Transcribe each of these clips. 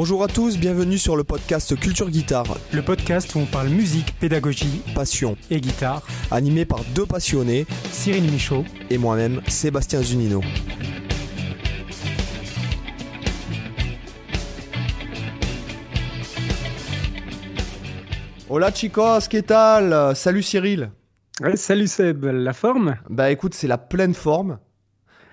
Bonjour à tous, bienvenue sur le podcast Culture Guitare. Le podcast où on parle musique, pédagogie, passion et guitare. Animé par deux passionnés, Cyril Michaud et moi-même, Sébastien Zunino. Hola chicos, ¿qué tal? Salut Cyril. salut Seb, la forme? Bah écoute, c'est la pleine forme.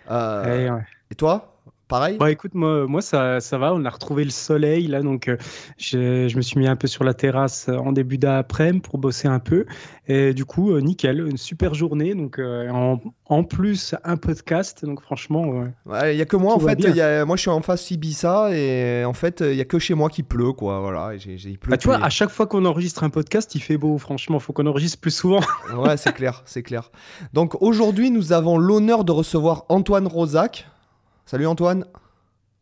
Euh, et toi? Pareil Bah écoute, moi, moi ça, ça va, on a retrouvé le soleil là, donc euh, je, me suis mis un peu sur la terrasse euh, en début d'après-midi pour bosser un peu. Et du coup, euh, nickel, une super journée. Donc en, en, plus, un podcast, donc franchement. Il n'y a que moi en fait, y a, moi je suis en face Ibiza et en fait, il n'y a que chez moi qui pleut quoi. Voilà, il pleut bah, tu vois, à chaque fois qu'on enregistre un podcast, il fait beau, franchement, il faut qu'on enregistre plus souvent. ouais, c'est clair, c'est clair. Donc aujourd'hui, nous avons l'honneur de recevoir Antoine Rosac. Salut Antoine.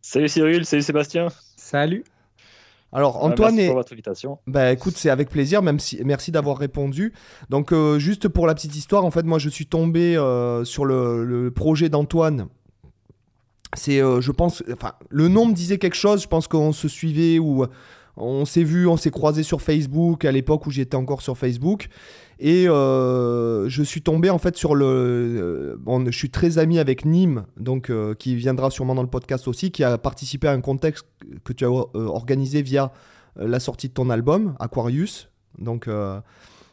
Salut Cyril, salut Sébastien. Salut. Alors ah, Antoine merci pour votre invitation. Bah écoute, c'est avec plaisir, même si merci d'avoir répondu. Donc euh, juste pour la petite histoire, en fait, moi je suis tombé euh, sur le, projet d'Antoine. C'est, euh, je pense, enfin, le nom me disait quelque chose. Je pense qu'on se suivait ou on s'est vu, on s'est croisé sur Facebook à l'époque où j'étais encore sur Facebook. Et euh, je suis tombé en fait sur le. Euh, bon, je suis très ami avec Nîmes, donc euh, qui viendra sûrement dans le podcast aussi, qui a participé à un contexte que tu as organisé via la sortie de ton album Aquarius. Donc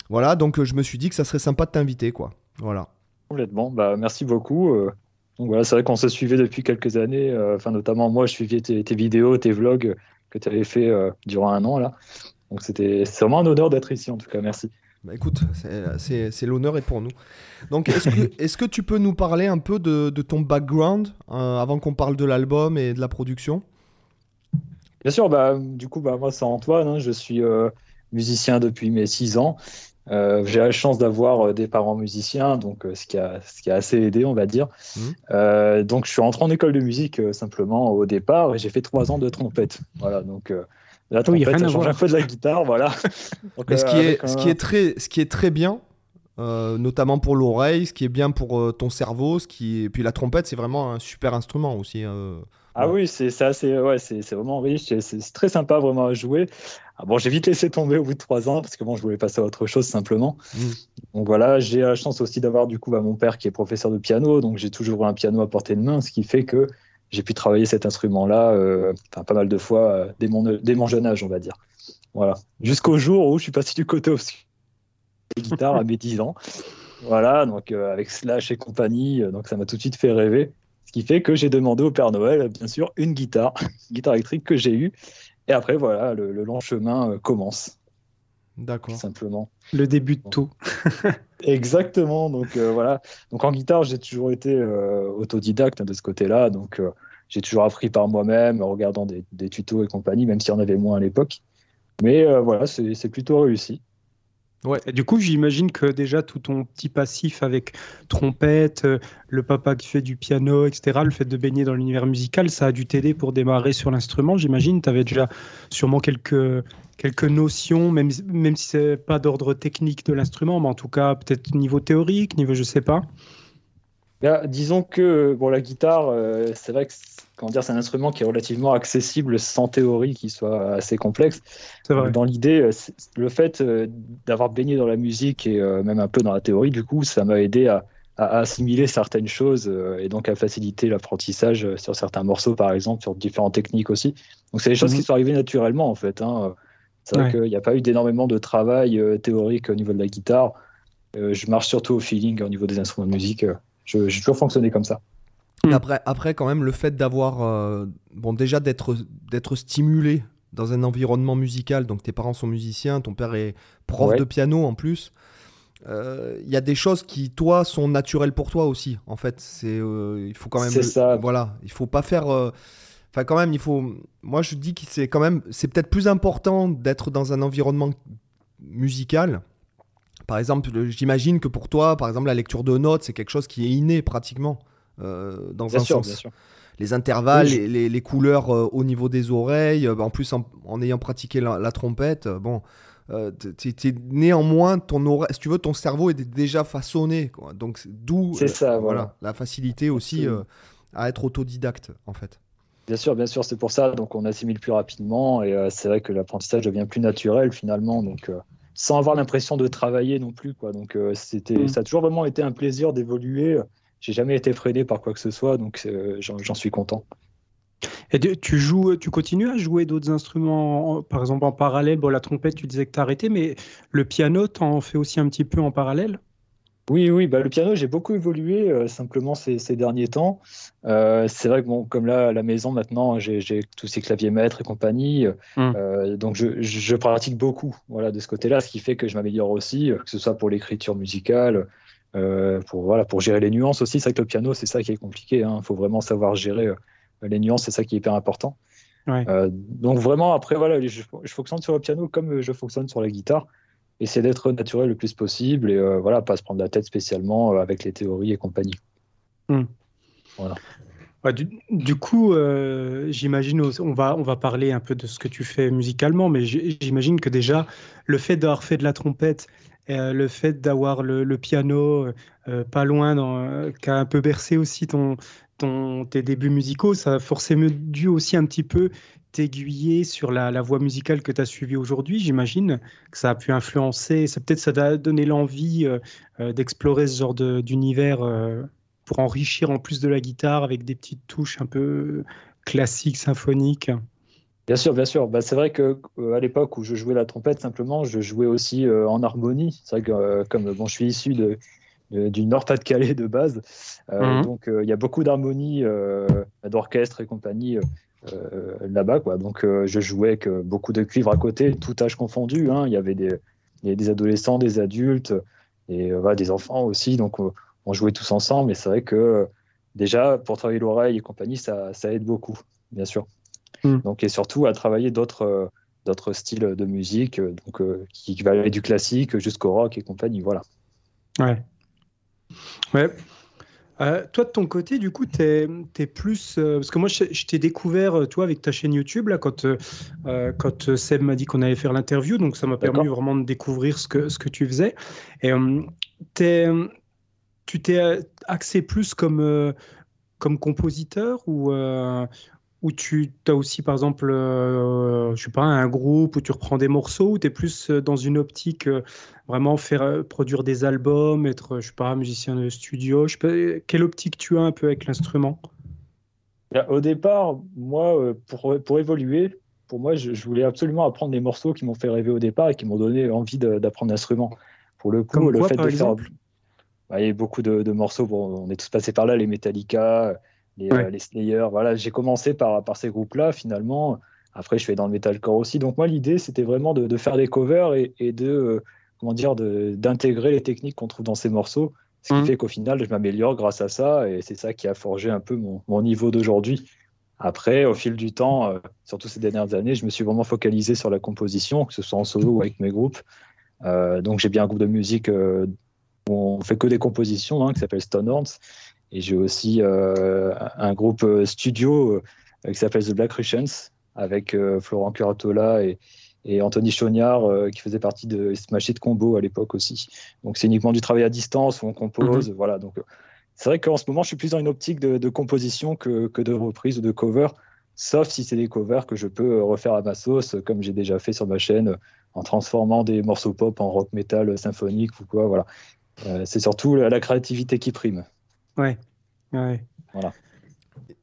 voilà, donc je me suis dit que ça serait sympa de t'inviter, quoi. Voilà. Complètement. Bah merci beaucoup. Donc voilà, c'est vrai qu'on se suivait depuis quelques années. Enfin, notamment moi, je suivais tes vidéos, tes vlogs que tu avais fait durant un an là. Donc c'était vraiment un honneur d'être ici en tout cas. Merci. Bah écoute, c'est l'honneur est pour nous. Donc, est-ce que, est que, tu peux nous parler un peu de, de ton background euh, avant qu'on parle de l'album et de la production? Bien sûr, bah, du coup, bah, moi, c'est Antoine. Hein, je suis euh, musicien depuis mes 6 ans. Euh, j'ai la chance d'avoir des parents musiciens, donc ce, qui a, ce qui a assez aidé, on va dire. Mmh. donc, je suis rentré en école de musique simplement au départ et j'ai fait 3 ans de trompette. Voilà, donc la trompette, oui, ça change un peu de la guitare, voilà. Mais ce, qui euh, est, ce, qui est très, ce qui est très bien, euh, notamment pour l'oreille, ce qui est bien pour euh, ton cerveau, ce qui et puis la trompette, c'est vraiment un super instrument aussi. Ah oui, c'est ça, c'est ouais, c'est vraiment riche, c'est très sympa vraiment à jouer. Ah bon, j'ai vite laissé tomber au bout de trois ans parce que bon, je voulais passer à autre chose simplement. Mm. Donc voilà, j'ai la chance aussi d'avoir du coup bah, mon père qui est professeur de piano, donc j'ai toujours un piano à portée de main, ce qui fait que j'ai pu travailler cet instrument-là euh, pas mal de fois euh, dès, mon, dès mon jeune âge, on va dire. Voilà. Jusqu'au jour où je suis passé du côté obscur des guitares à mes 10 ans. Voilà, donc euh, avec Slash et compagnie, donc ça m'a tout de suite fait rêver. Ce qui fait que j'ai demandé au Père Noël, bien sûr, une guitare, une guitare électrique que j'ai eue. Et après, voilà, le, long chemin commence. D'accord. Simplement. Le début de tout. Exactement. Donc voilà. Donc en guitare, j'ai toujours été autodidacte hein, de ce côté-là. Donc j'ai toujours appris par moi-même, en regardant des, tutos et compagnie, même si on avait moins à l'époque. Mais euh, voilà, c'est plutôt réussi. Ouais, du coup, j'imagine que déjà tout ton petit passif avec trompette, euh, le papa qui fait du piano, etc., le fait de baigner dans l'univers musical, ça a dû t'aider pour démarrer sur l'instrument. J'imagine, tu avais déjà sûrement quelques, quelques notions, même, même si c'est pas d'ordre technique de l'instrument, mais en tout cas, peut-être niveau théorique, niveau je sais pas. Disons que bon, la guitare, euh, c'est vrai que c'est un instrument qui est relativement accessible sans théorie qui soit assez complexe. Dans l'idée, euh, le fait euh, d'avoir baigné dans la musique et même un peu dans la théorie, du coup, ça m'a aidé à, assimiler certaines choses et donc à faciliter l'apprentissage sur certains morceaux, par exemple, sur différentes techniques aussi. Donc, c'est des choses qui mhm. sont arrivées naturellement, en fait. Hein. C'est vrai qu'il n'y a pas eu d'énormément de travail théorique au niveau de la guitare. je marche surtout au feeling au niveau des instruments de musique. J'ai toujours fonctionné comme ça. Hmm. Après, après, quand même, le fait d'avoir. Euh, bon, déjà d'être stimulé dans un environnement musical, donc tes parents sont musiciens, ton père est prof de piano en plus. Euh, il y a des choses qui, toi, sont naturelles pour toi aussi, en fait. C'est, euh, il faut quand même. C'est ça. Voilà, il faut pas faire. Enfin, quand même, il faut. Moi, je dis que c'est quand même. C'est peut-être plus important d'être dans un environnement musical par exemple, j'imagine que pour toi, par exemple, la lecture de notes, c'est quelque chose qui est inné pratiquement euh, dans un sens. Les intervalles, les, couleurs euh, au niveau des oreilles, euh, en plus en, ayant pratiqué la, trompette, bon, néanmoins ton oreille, si tu veux, ton cerveau est déjà façonné, Donc d'où voilà. la facilité aussi à être autodidacte en fait. Bien sûr, bien sûr, c'est pour ça. Donc, on assimile plus rapidement et c'est vrai que l'apprentissage devient plus naturel finalement. Donc, sans avoir l'impression de travailler non plus. Quoi. Donc, c'était, mm. ça a toujours vraiment été un plaisir d'évoluer. J'ai jamais été freiné par quoi que ce soit, donc j'en suis content. Et tu joues, tu continues à jouer d'autres instruments, par exemple en parallèle? Bon, la trompette, tu disais que tu as arrêté, mais le piano, tu en fais aussi un petit peu en parallèle? Oui, oui, bah, le piano, j'ai beaucoup évolué euh, simplement ces, derniers temps. Euh, c'est vrai que, bon, comme là, à la maison, maintenant, j'ai tous ces claviers maîtres et compagnie. Euh, donc, je, je, pratique beaucoup voilà, de ce côté-là, ce qui fait que je m'améliore aussi, que ce soit pour l'écriture musicale, pour, voilà, pour gérer les nuances aussi. C'est vrai que le piano, c'est ça qui est compliqué. Il hein. faut vraiment savoir gérer les nuances, c'est ça qui est hyper important. Donc vraiment, après, voilà, je, fonctionne sur le piano comme je fonctionne sur la guitare. Essayer d'être naturel le plus possible et euh, voilà, pas se prendre la tête spécialement euh, avec les théories et compagnie. Hmm. Voilà. du, coup, j'imagine, on va, on va parler un peu de ce que tu fais musicalement, mais j'imagine que déjà, le fait d'avoir fait de la trompette, le fait d'avoir le, piano pas loin, qui a un peu bercé aussi ton, tes débuts musicaux, ça a forcément dû aussi un petit peu t'aiguiller sur la, voie musicale que tu as suivie aujourd'hui. J'imagine que ça a pu influencer, ça peut-être ça t'a donné l'envie euh, euh, d'explorer ce genre d'univers euh, pour enrichir en plus de la guitare avec des petites touches un peu classiques, symphoniques. Bien sûr, bien sûr. Bah, c'est vrai que à l'époque où je jouais la trompette, simplement, je jouais aussi en harmonie. C'est vrai que comme bon, je suis issu de, du Nord-Pas-de-Calais de base. Mhm. Donc il y a beaucoup d'harmonie d'orchestre et compagnie là-bas. Quoi. Donc je jouais avec beaucoup de cuivre à côté, tout âge confondu. Hein. Il y avait des, des, adolescents, des adultes et des enfants aussi. Donc on jouait tous ensemble. Et c'est vrai que déjà pour travailler l'oreille et compagnie, ça, ça, aide beaucoup, bien sûr. Mhm. Donc et surtout à travailler d'autres d'autres styles de musique, donc qui, qui va aller du classique jusqu'au rock et compagnie. Voilà. Ouais. Ouais. Euh, toi, de ton côté, du coup, tu es, plus. Euh, parce que moi, je, t'ai découvert, euh, toi, avec ta chaîne YouTube, là, quand, quand Seb m'a dit qu'on allait faire l'interview. Donc, ça m'a permis vraiment de découvrir ce que, ce que tu faisais. Et tu t'es axé plus comme, comme compositeur ou, où tu as aussi, par exemple, euh, je sais pas, un groupe où tu reprends des morceaux, ou tu es plus euh, dans une optique euh, vraiment faire produire des albums, être, je sais pas, musicien de studio? Je sais pas, quelle optique tu as un peu avec l'instrument? Au départ, moi, pour, pour évoluer, pour moi, je, voulais absolument apprendre des morceaux qui m'ont fait rêver au départ et qui m'ont donné envie d'apprendre l'instrument. Pour le coup, le fait de faire. Bah, il y a beaucoup de, de morceaux, bon, on est tous passés par là, les Metallica les, euh, les Slayer. Voilà, j'ai commencé par, par ces groupes-là, finalement. Après, je fais dans le metalcore aussi. Donc, moi, l'idée, c'était vraiment de, de, faire des covers et, et de, euh, comment dire, d'intégrer les techniques qu'on trouve dans ces morceaux. Ce qui mmh. fait qu'au final, je m'améliore grâce à ça. Et c'est ça qui a forgé un peu mon, mon niveau d'aujourd'hui. Après, au fil du temps, euh, surtout ces dernières années, je me suis vraiment focalisé sur la composition, que ce soit en solo ou avec mes groupes. Euh, donc, j'ai bien un groupe de musique où on fait que des compositions, hein, qui s'appelle Stonehorns. Et j'ai aussi euh, un groupe euh, studio euh, qui s'appelle The Black Russians avec Florent Curatola et, et Anthony Chognard qui faisait partie de Smash It Combo à l'époque aussi. Donc c'est uniquement du travail à distance où on compose. Mhm. Voilà, donc c'est vrai qu'en ce moment je suis plus dans une optique de, composition que, que, de reprise ou de cover, sauf si c'est des covers que je peux refaire à ma sauce, comme j'ai déjà fait sur ma chaîne, en transformant des morceaux pop en rock metal symphonique ou quoi. Voilà, c'est surtout la créativité qui prime. Ouais. ouais. Voilà.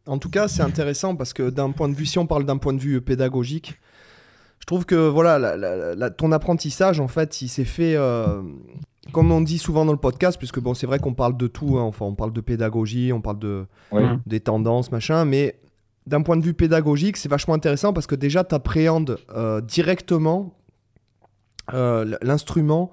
En tout cas, c'est intéressant parce que d'un point de vue, si on parle d'un point de vue pédagogique, je trouve que voilà, ton apprentissage, en fait, il s'est fait, euh, comme on dit souvent dans le podcast, puisque bon, c'est vrai qu'on parle de tout, hein, enfin, on parle de pédagogie, on parle de, des tendances, machin, mais d'un point de vue pédagogique, c'est vachement intéressant parce que déjà, tu appréhendes euh, directement euh, l'instrument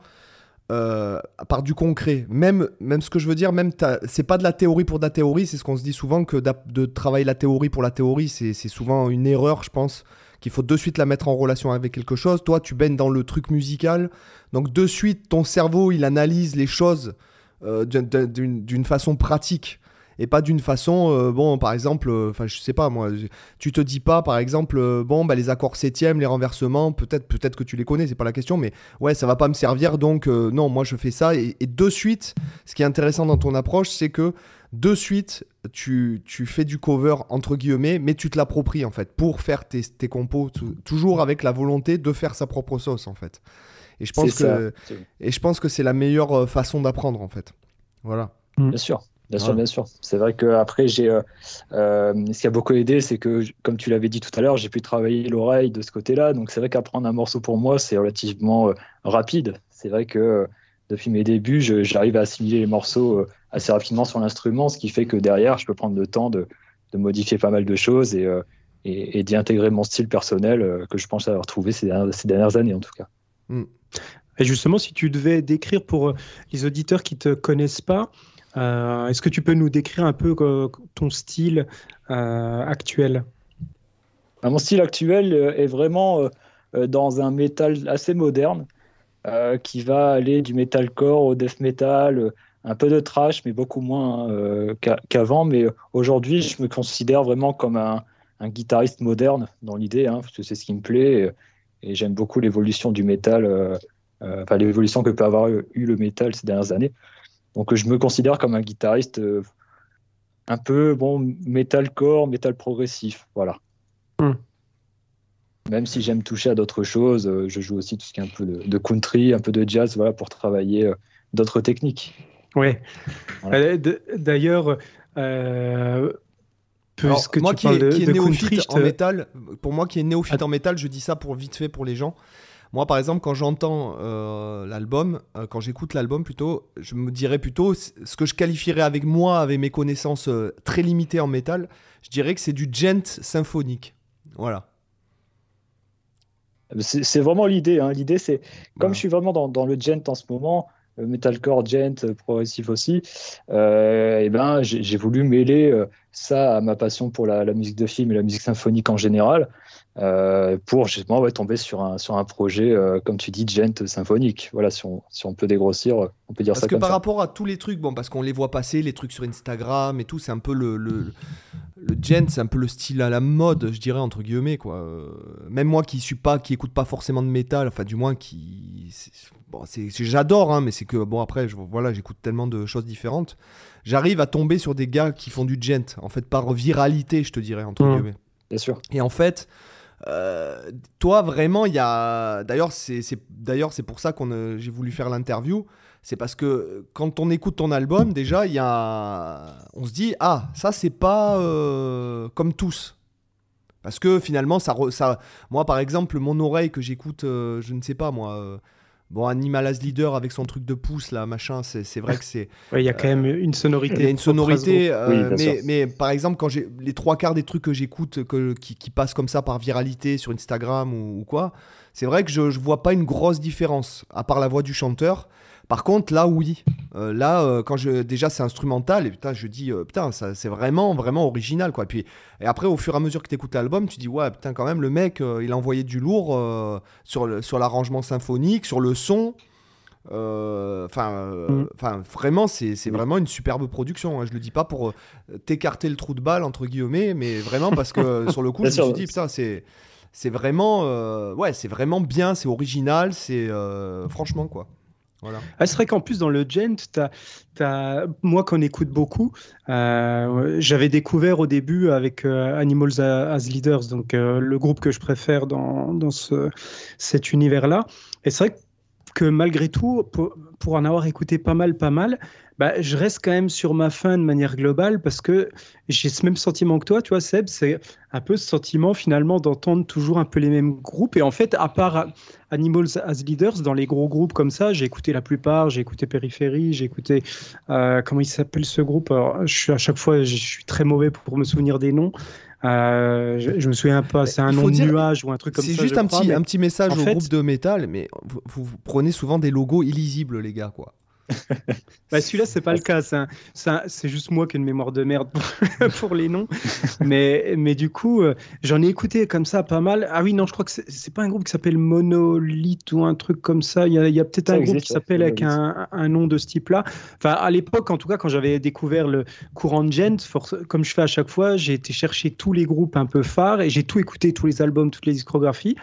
euh, par du concret. Même, même ce que je veux dire, même c'est pas de la théorie pour de la théorie, c'est ce qu'on se dit souvent que de travailler la théorie pour la théorie, c'est souvent une erreur, je pense, qu'il faut de suite la mettre en relation avec quelque chose. Toi, tu baignes dans le truc musical, donc de suite, ton cerveau, il analyse les choses euh, d'une façon pratique et pas d'une façon, euh, bon, par exemple, euh, enfin, je sais pas, moi, tu te dis pas, par exemple, euh, bon, bah, les accords septièmes, les renversements, peut-être peut-être que tu les connais, c'est pas la question, mais ouais, ça va pas me servir, donc non, moi je fais ça, et, de suite, ce qui est intéressant dans ton approche, c'est que de suite, tu, tu, fais du cover entre guillemets, mais tu te l'appropries en fait pour faire tes, tes compos, toujours avec la volonté de faire sa propre sauce en fait. Et je pense que et je pense que c'est la meilleure euh, façon d'apprendre en fait. Voilà. Mm. Bien sûr. Bien sûr, bien sûr. C'est vrai que après, j'ai, euh, euh, ce qui a beaucoup aidé, c'est que, comme tu l'avais dit tout à l'heure, j'ai pu travailler l'oreille de ce côté-là. Donc, c'est vrai qu'apprendre un morceau pour moi, c'est relativement rapide. C'est vrai que depuis mes débuts, j'arrive à assimiler les morceaux assez rapidement sur l'instrument, ce qui fait que derrière, je peux prendre le temps de, de modifier pas mal de choses et, et, d'y intégrer mon style personnel que je pense avoir trouvé ces dernières, ces dernières années, en tout cas. Mm. Et justement, si tu devais décrire pour euh, les auditeurs qui ne te connaissent pas, euh, est-ce que tu peux nous décrire un peu euh, ton style actuel? Bah, Mon style actuel est vraiment dans un métal assez moderne qui va aller du metalcore au death metal, un peu de trash, mais beaucoup moins qu'avant. Mais aujourd'hui, je me considère vraiment comme un, guitariste moderne dans l'idée, hein, parce que c'est ce qui me plaît. Et j'aime beaucoup l'évolution du métal, euh, euh, l'évolution que peut avoir eu le métal ces dernières années. Donc je me considère comme un guitariste euh, un peu bon metalcore, métal progressif, voilà. Hmm. Même si j'aime toucher à d'autres choses, je joue aussi tout ce qui est un peu de, country, un peu de jazz, voilà, pour travailler d'autres techniques. Ouais. D'ailleurs, moi qui, est, néophyte en métal, pour moi qui est néophyte en métal, je dis ça pour vite fait pour les gens. Moi, par exemple, quand j'entends euh, l'album, euh, quand j'écoute l'album plutôt, je me dirais plutôt ce que je qualifierais avec moi, avec mes connaissances euh, très limitées en métal, je dirais que c'est du gent symphonique. Voilà. C'est vraiment l'idée. Hein. L'idée, c'est comme je suis vraiment dans, dans, le gent en ce moment, metalcore, gent, progressif aussi, et ben, j'ai voulu mêler ça à ma passion pour la, musique de film et la musique symphonique en général, euh, pour justement tomber sur un, sur un projet, euh, comme tu dis, gent symphonique. Voilà, si on, si on peut dégrossir, on peut dire ça parce que par rapport à tous les trucs, bon, parce qu'on les voit passer, les trucs sur Instagram et tout, c'est un peu le, le, le gent, c'est un peu le style à la mode, je dirais, entre guillemets, quoi. Euh, même moi qui suis pas, qui écoute pas forcément de métal, enfin, du moins, qui. Bon, j'adore, hein, mais c'est que, bon, après, je, voilà, j'écoute tellement de choses différentes j'arrive à tomber sur des gars qui font du gent, en fait, par viralité, je te dirais, entre mmh. guillemets. Bien sûr. Et en fait, euh, toi, vraiment, il y a. D'ailleurs, c'est d'ailleurs c'est pour ça qu'on j'ai voulu faire l'interview. C'est parce que quand on écoute ton album, déjà, il y a. On se dit, ah, ça, c'est pas euh, comme tous. Parce que finalement, ça, ça. Moi, par exemple, mon oreille que j'écoute, euh, je ne sais pas, moi Bon, Animal as Leader avec son truc de pouce, là, machin, c'est vrai que c'est. Il y a quand même une sonorité. Il y a une sonorité, euh, mais, mais, par exemple, quand j'ai les trois quarts des trucs que j'écoute qui, qui, passent comme ça par viralité sur Instagram ou, quoi, c'est vrai que je, je vois pas une grosse différence, à part la voix du chanteur. Par contre, là, oui. Euh, là, euh, quand je déjà c'est instrumental et putain, je dis euh, putain, ça c'est vraiment vraiment original quoi. Et puis et après, au fur et à mesure que tu écoutes l'album, tu dis ouais putain quand même le mec, il a envoyé du lourd sur sur l'arrangement symphonique, sur le son. Enfin, mm. enfin vraiment, c'est vraiment une superbe production. Hein. Je le dis pas pour t'écarter le trou de balle entre guillemets, mais vraiment parce que sur le coup, je me suis dit putain, c'est c'est vraiment ouais, c'est vraiment bien, c'est original, c'est franchement quoi. Ah, c'est vrai qu'en plus, dans le gent, as, moi qu'on écoute beaucoup, euh, j'avais découvert au début avec euh, Animals as Leaders, donc euh, le groupe que je préfère dans, dans ce, cet univers-là. Et c'est vrai que malgré tout, pour, en avoir écouté pas mal, pas mal, bah, je reste quand même sur ma fin de manière globale parce que j'ai ce même sentiment que toi, tu vois, Seb, c'est un peu ce sentiment finalement d'entendre toujours un peu les mêmes groupes. Et en fait, à part Animals as Leaders, dans les gros groupes comme ça, j'ai écouté la plupart, j'ai écouté Périphérie, j'ai écouté, euh, comment il s'appelle ce groupe? Je suis, À chaque fois, je suis très mauvais pour me souvenir des noms. Euh, je, me souviens pas, c'est un nom de nuage ou un truc comme ça. C'est juste un, petit, un petit message au groupe de métal, mais vous, vous, prenez souvent des logos illisibles, les gars, quoi. bah, Celui-là, c'est pas le cas. C'est juste moi qui ai une mémoire de merde pour, les noms. Mais, mais du coup, euh, j'en ai écouté comme ça pas mal. Ah oui, non, je crois que c'est pas un groupe qui s'appelle Monolith ou un truc comme ça. Il y a, a peut-être un groupe qui s'appelle avec un, un, nom de ce type-là. Enfin, à l'époque, en tout cas, quand j'avais découvert le courant de Gent, comme je fais à chaque fois, j'ai été chercher tous les groupes un peu phares et j'ai tout écouté, tous les albums, toutes les discographies.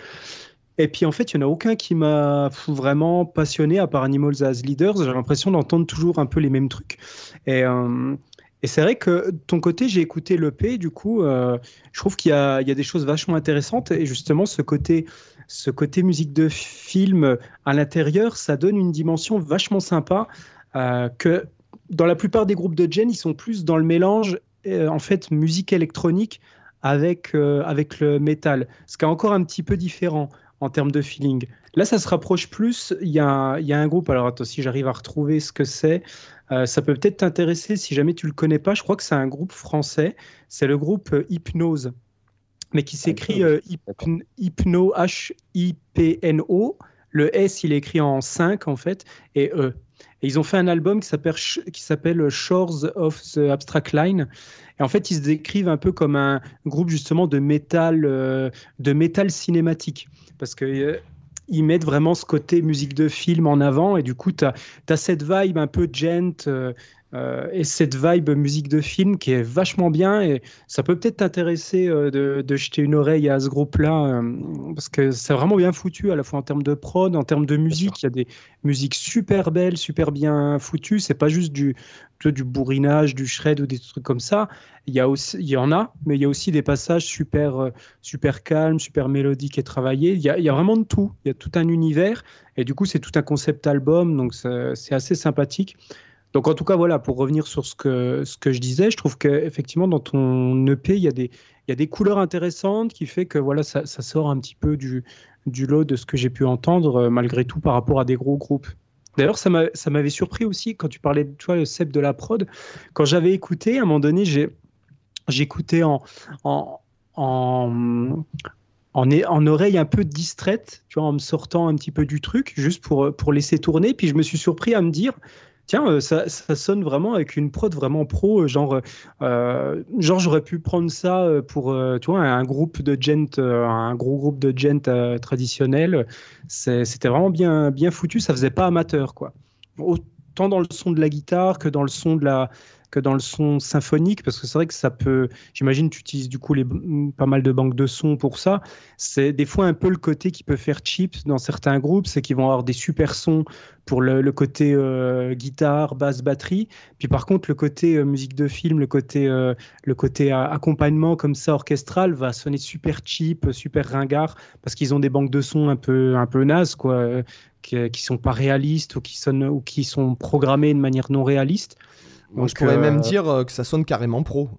Et puis en fait, il n'y en a aucun qui m'a vraiment passionné à part Animals as Leaders. J'ai l'impression d'entendre toujours un peu les mêmes trucs. Et, euh, c'est vrai que ton côté, j'ai écouté l'EP, du coup, euh, je trouve qu'il y, a, des choses vachement intéressantes. Et justement, ce côté, ce côté musique de film à l'intérieur, ça donne une dimension vachement sympa euh, que dans la plupart des groupes de Gen, ils sont plus dans le mélange, euh, en fait, musique électronique avec, avec le métal. Ce qui est encore un petit peu différent en termes de feeling. Là, ça se rapproche plus. Il y a, il y a un groupe, alors attends, si j'arrive à retrouver ce que c'est. Euh, ça peut peut-être t'intéresser si jamais tu le connais pas. Je crois que c'est un groupe français. C'est le groupe euh, Hypnose, mais qui s'écrit euh, Hypno H-I-P-N-O. Le S, il est écrit en 5 en fait, et E. Et ils ont fait un album qui s'appelle, qui s'appelle Shores of the Abstract Line. Et en fait, ils se décrivent un peu comme un groupe justement de métal, de métal cinématique. Parce que ils mettent vraiment ce côté musique de film en avant et du coup tu as, cette vibe un peu gent euh, euh, et cette vibe musique de film qui est vachement bien et ça peut peut-être t'intéresser euh, de, jeter une oreille à ce groupe-là parce que c'est vraiment bien foutu à la fois en termes de prod, en termes de musique, il y a des musiques super belles, super bien foutues, c'est pas juste du, du bourrinage, du shred ou des trucs comme ça. Il y, a aussi, il y en a, mais il y a aussi des passages super, euh, super calmes, super mélodiques et travaillés. Il y, a, il y a vraiment de tout. Il y a tout un univers. Et du coup, c'est tout un concept album. Donc, c'est assez sympathique. Donc, en tout cas, voilà, pour revenir sur ce que, ce que je disais, je trouve qu'effectivement, dans ton EP, il y, a des, il y a des couleurs intéressantes qui fait que voilà, ça, sort un petit peu du, du lot de ce que j'ai pu entendre, euh, malgré tout, par rapport à des gros groupes. D'ailleurs, ça m'avait surpris aussi quand tu parlais de toi, le Seb de la prod. Quand j'avais écouté, à un moment donné, j'écoutais en, en, en, en, oreille un peu distraite, tu vois, en me sortant un petit peu du truc, juste pour, pour laisser tourner. Puis je me suis surpris à me dire, tiens, euh, ça, sonne vraiment avec une prod vraiment pro, euh, genre, euh, genre j'aurais pu prendre ça pour, tu vois, un groupe de gent, un gros groupe de gent traditionnel. C'était vraiment bien, bien foutu, ça faisait pas amateur, quoi. Autant dans le son de la guitare que dans le son de la, que dans le son symphonique, parce que c'est vrai que ça peut. J'imagine tu utilises du coup pas mal de banques de sons pour ça. C'est des fois un peu le côté qui peut faire cheap dans certains groupes, c'est qu'ils vont avoir des super sons pour le, côté euh, guitare, basse, batterie. Puis par contre, le côté euh, musique de film, le côté, euh, le côté accompagnement comme ça orchestral va sonner super cheap, super ringard, parce qu'ils ont des banques de sons un peu, un peu nazes, quoi, qui, qui sont pas réalistes ou qui, sonnent, ou qui sont programmés de manière non réaliste. Moi, je pourrais même dire euh, que ça sonne carrément pro.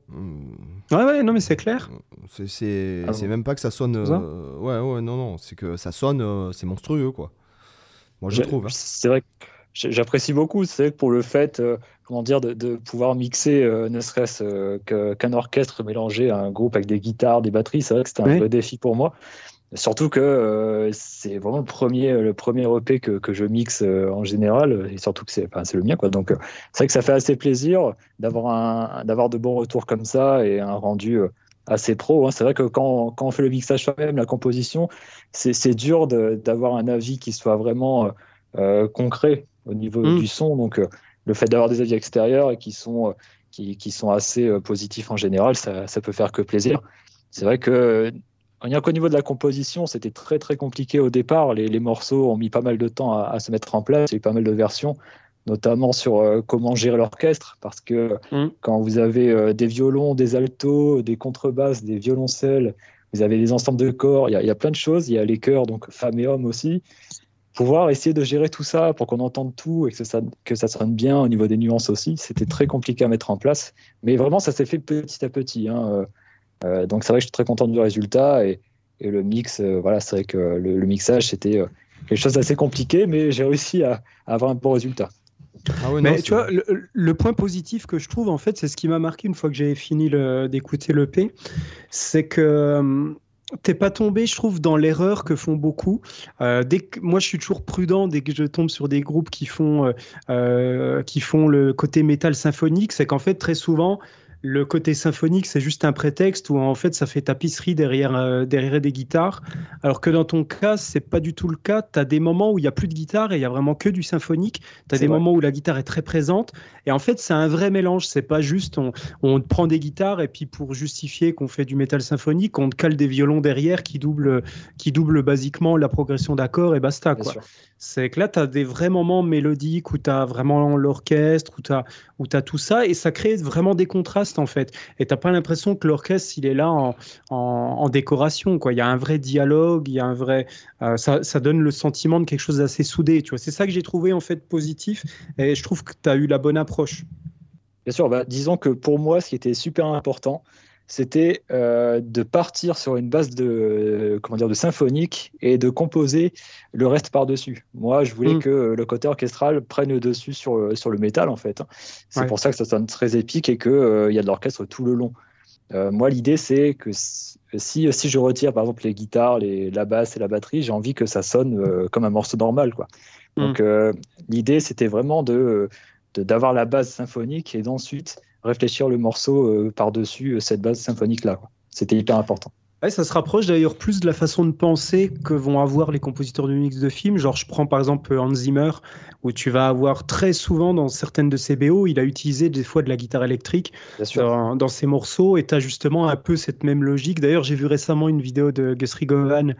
Ouais, ouais, non, mais c'est clair. C'est ah même pas que ça sonne. Euh, ouais, ouais, non, non. C'est que ça sonne, euh, c'est monstrueux, quoi. Moi, je trouve. Hein. C'est vrai que j'apprécie beaucoup. C'est pour le fait, comment dire, de, pouvoir mixer, ne serait-ce qu'un orchestre mélangé à un groupe avec des guitares, des batteries. C'est vrai que c'était un vrai défi pour moi. Surtout que euh, c'est vraiment le premier, le premier EP que, que je mixe euh, en général, et surtout que c'est enfin, le mien. Quoi. Donc euh, c'est vrai que ça fait assez plaisir d'avoir de bons retours comme ça et un rendu assez pro. Hein. C'est vrai que quand, quand, on fait le mixage soi-même, la composition, c'est dur d'avoir un avis qui soit vraiment concret au niveau mmh. du son. Donc le fait d'avoir des avis extérieurs et qui sont, qui, qui sont assez positifs en général, ça, ça peut faire que plaisir. C'est vrai que Rien qu'au niveau de la composition, c'était très très compliqué au départ. Les, morceaux ont mis pas mal de temps à, se mettre en place. Il y a eu pas mal de versions, notamment sur euh, comment gérer l'orchestre, parce que mm. quand vous avez euh, des violons, des altos, des contrebasses, des violoncelles, vous avez des ensembles de corps, il y, a plein de choses. Il y a les chœurs, donc femmes et hommes aussi. Pouvoir essayer de gérer tout ça pour qu'on entende tout et que ça, que ça sonne bien au niveau des nuances aussi, c'était très compliqué à mettre en place. Mais vraiment, ça s'est fait petit à petit. Hein. Euh, donc c'est vrai que je suis très content du résultat et, le mix, euh, voilà, c'est vrai que le, mixage c'était euh, quelque chose d'assez compliqué, mais j'ai réussi à, avoir un bon résultat. Ah mais tu vois, le, point positif que je trouve, en fait, c'est ce qui m'a marqué une fois que j'ai fini d'écouter l'EP, c'est que t'es pas tombé, je trouve, dans l'erreur que font beaucoup. dès que, moi, je suis toujours prudent dès que je tombe sur des groupes qui font, qui font le côté métal symphonique, c'est qu'en fait, très souvent, le côté symphonique, c'est juste un prétexte où en fait ça fait tapisserie derrière, euh, derrière des guitares. Alors que dans ton cas, c'est pas du tout le cas. Tu as des moments où il y a plus de guitare et il y a vraiment que du symphonique. Tu as des moments où la guitare est très présente. Et en fait, c'est un vrai mélange. C'est pas juste on, on, prend des guitares et puis pour justifier qu'on fait du métal symphonique, on cale des violons derrière qui doublent, qui doublent basiquement la progression d'accords et basta. Quoi. C'est que là, tu as des vrais moments mélodiques où tu as vraiment l'orchestre, où tu as, as tout ça, et ça crée vraiment des contrastes en fait. Et tu pas l'impression que l'orchestre, il est là en, en, décoration. Quoi. Il y a un vrai dialogue, il y a un vrai. Euh, ça, ça, donne le sentiment de quelque chose d'assez soudé. Tu vois. C'est ça que j'ai trouvé en fait positif, et je trouve que tu as eu la bonne approche. Bien sûr, bah, disons que pour moi, ce qui était super important, c'était euh, de partir sur une base de, comment dire, de symphonique et de composer le reste par-dessus. Moi, je voulais mm. que le côté orchestral prenne le dessus sur, sur le métal, en fait. C'est pour ça que ça sonne très épique et qu'il euh, il y a de l'orchestre tout le long. Euh, moi, l'idée, c'est que si, si je retire, par exemple, les guitares, les, la basse et la batterie, j'ai envie que ça sonne comme un morceau normal. Quoi. Mm. Donc, l'idée, c'était vraiment de d'avoir la base symphonique et d'ensuite réfléchir le morceau euh, par-dessus euh, cette base symphonique-là. C'était hyper important. Ça se rapproche d'ailleurs plus de la façon de penser que vont avoir les compositeurs de mix de films. Genre, je prends par exemple Hans Zimmer, où tu vas avoir très souvent dans certaines de ses BO, il a utilisé des fois de la guitare électrique dans, dans, ses morceaux, et tu as justement un peu cette même logique. D'ailleurs, j'ai vu récemment une vidéo de Guthrie Govan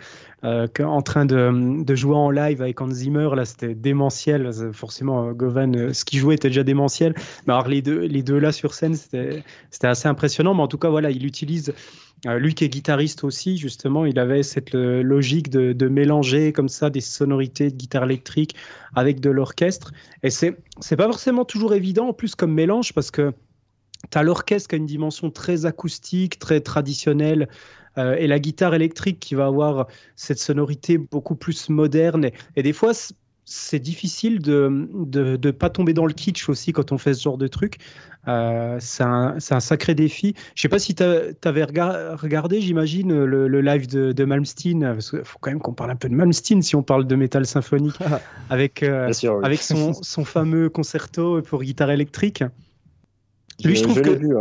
euh, en train de, de, jouer en live avec Hans Zimmer. Là, c'était démentiel. Forcément, euh, Govan, euh, ce qu'il jouait était déjà démentiel. Mais alors, les deux, les deux là sur scène, c'était assez impressionnant. Mais en tout cas, voilà, il utilise. Lui qui est guitariste aussi, justement, il avait cette logique de, mélanger comme ça des sonorités de guitare électrique avec de l'orchestre. Et c'est c'est pas forcément toujours évident en plus comme mélange parce que tu as l'orchestre qui a une dimension très acoustique, très traditionnelle, euh, et la guitare électrique qui va avoir cette sonorité beaucoup plus moderne. Et, des fois, c'est difficile de ne de, pas tomber dans le kitsch aussi quand on fait ce genre de truc. Euh, c'est un, un, sacré défi. Je sais pas si tu avais regardé, j'imagine, le, live de, de, Malmsteen, parce qu'il faut quand même qu'on parle un peu de Malmsteen si on parle de métal symphonique, avec, euh, avec son, son, fameux concerto pour guitare électrique. Lui, je, trouve que... Vu,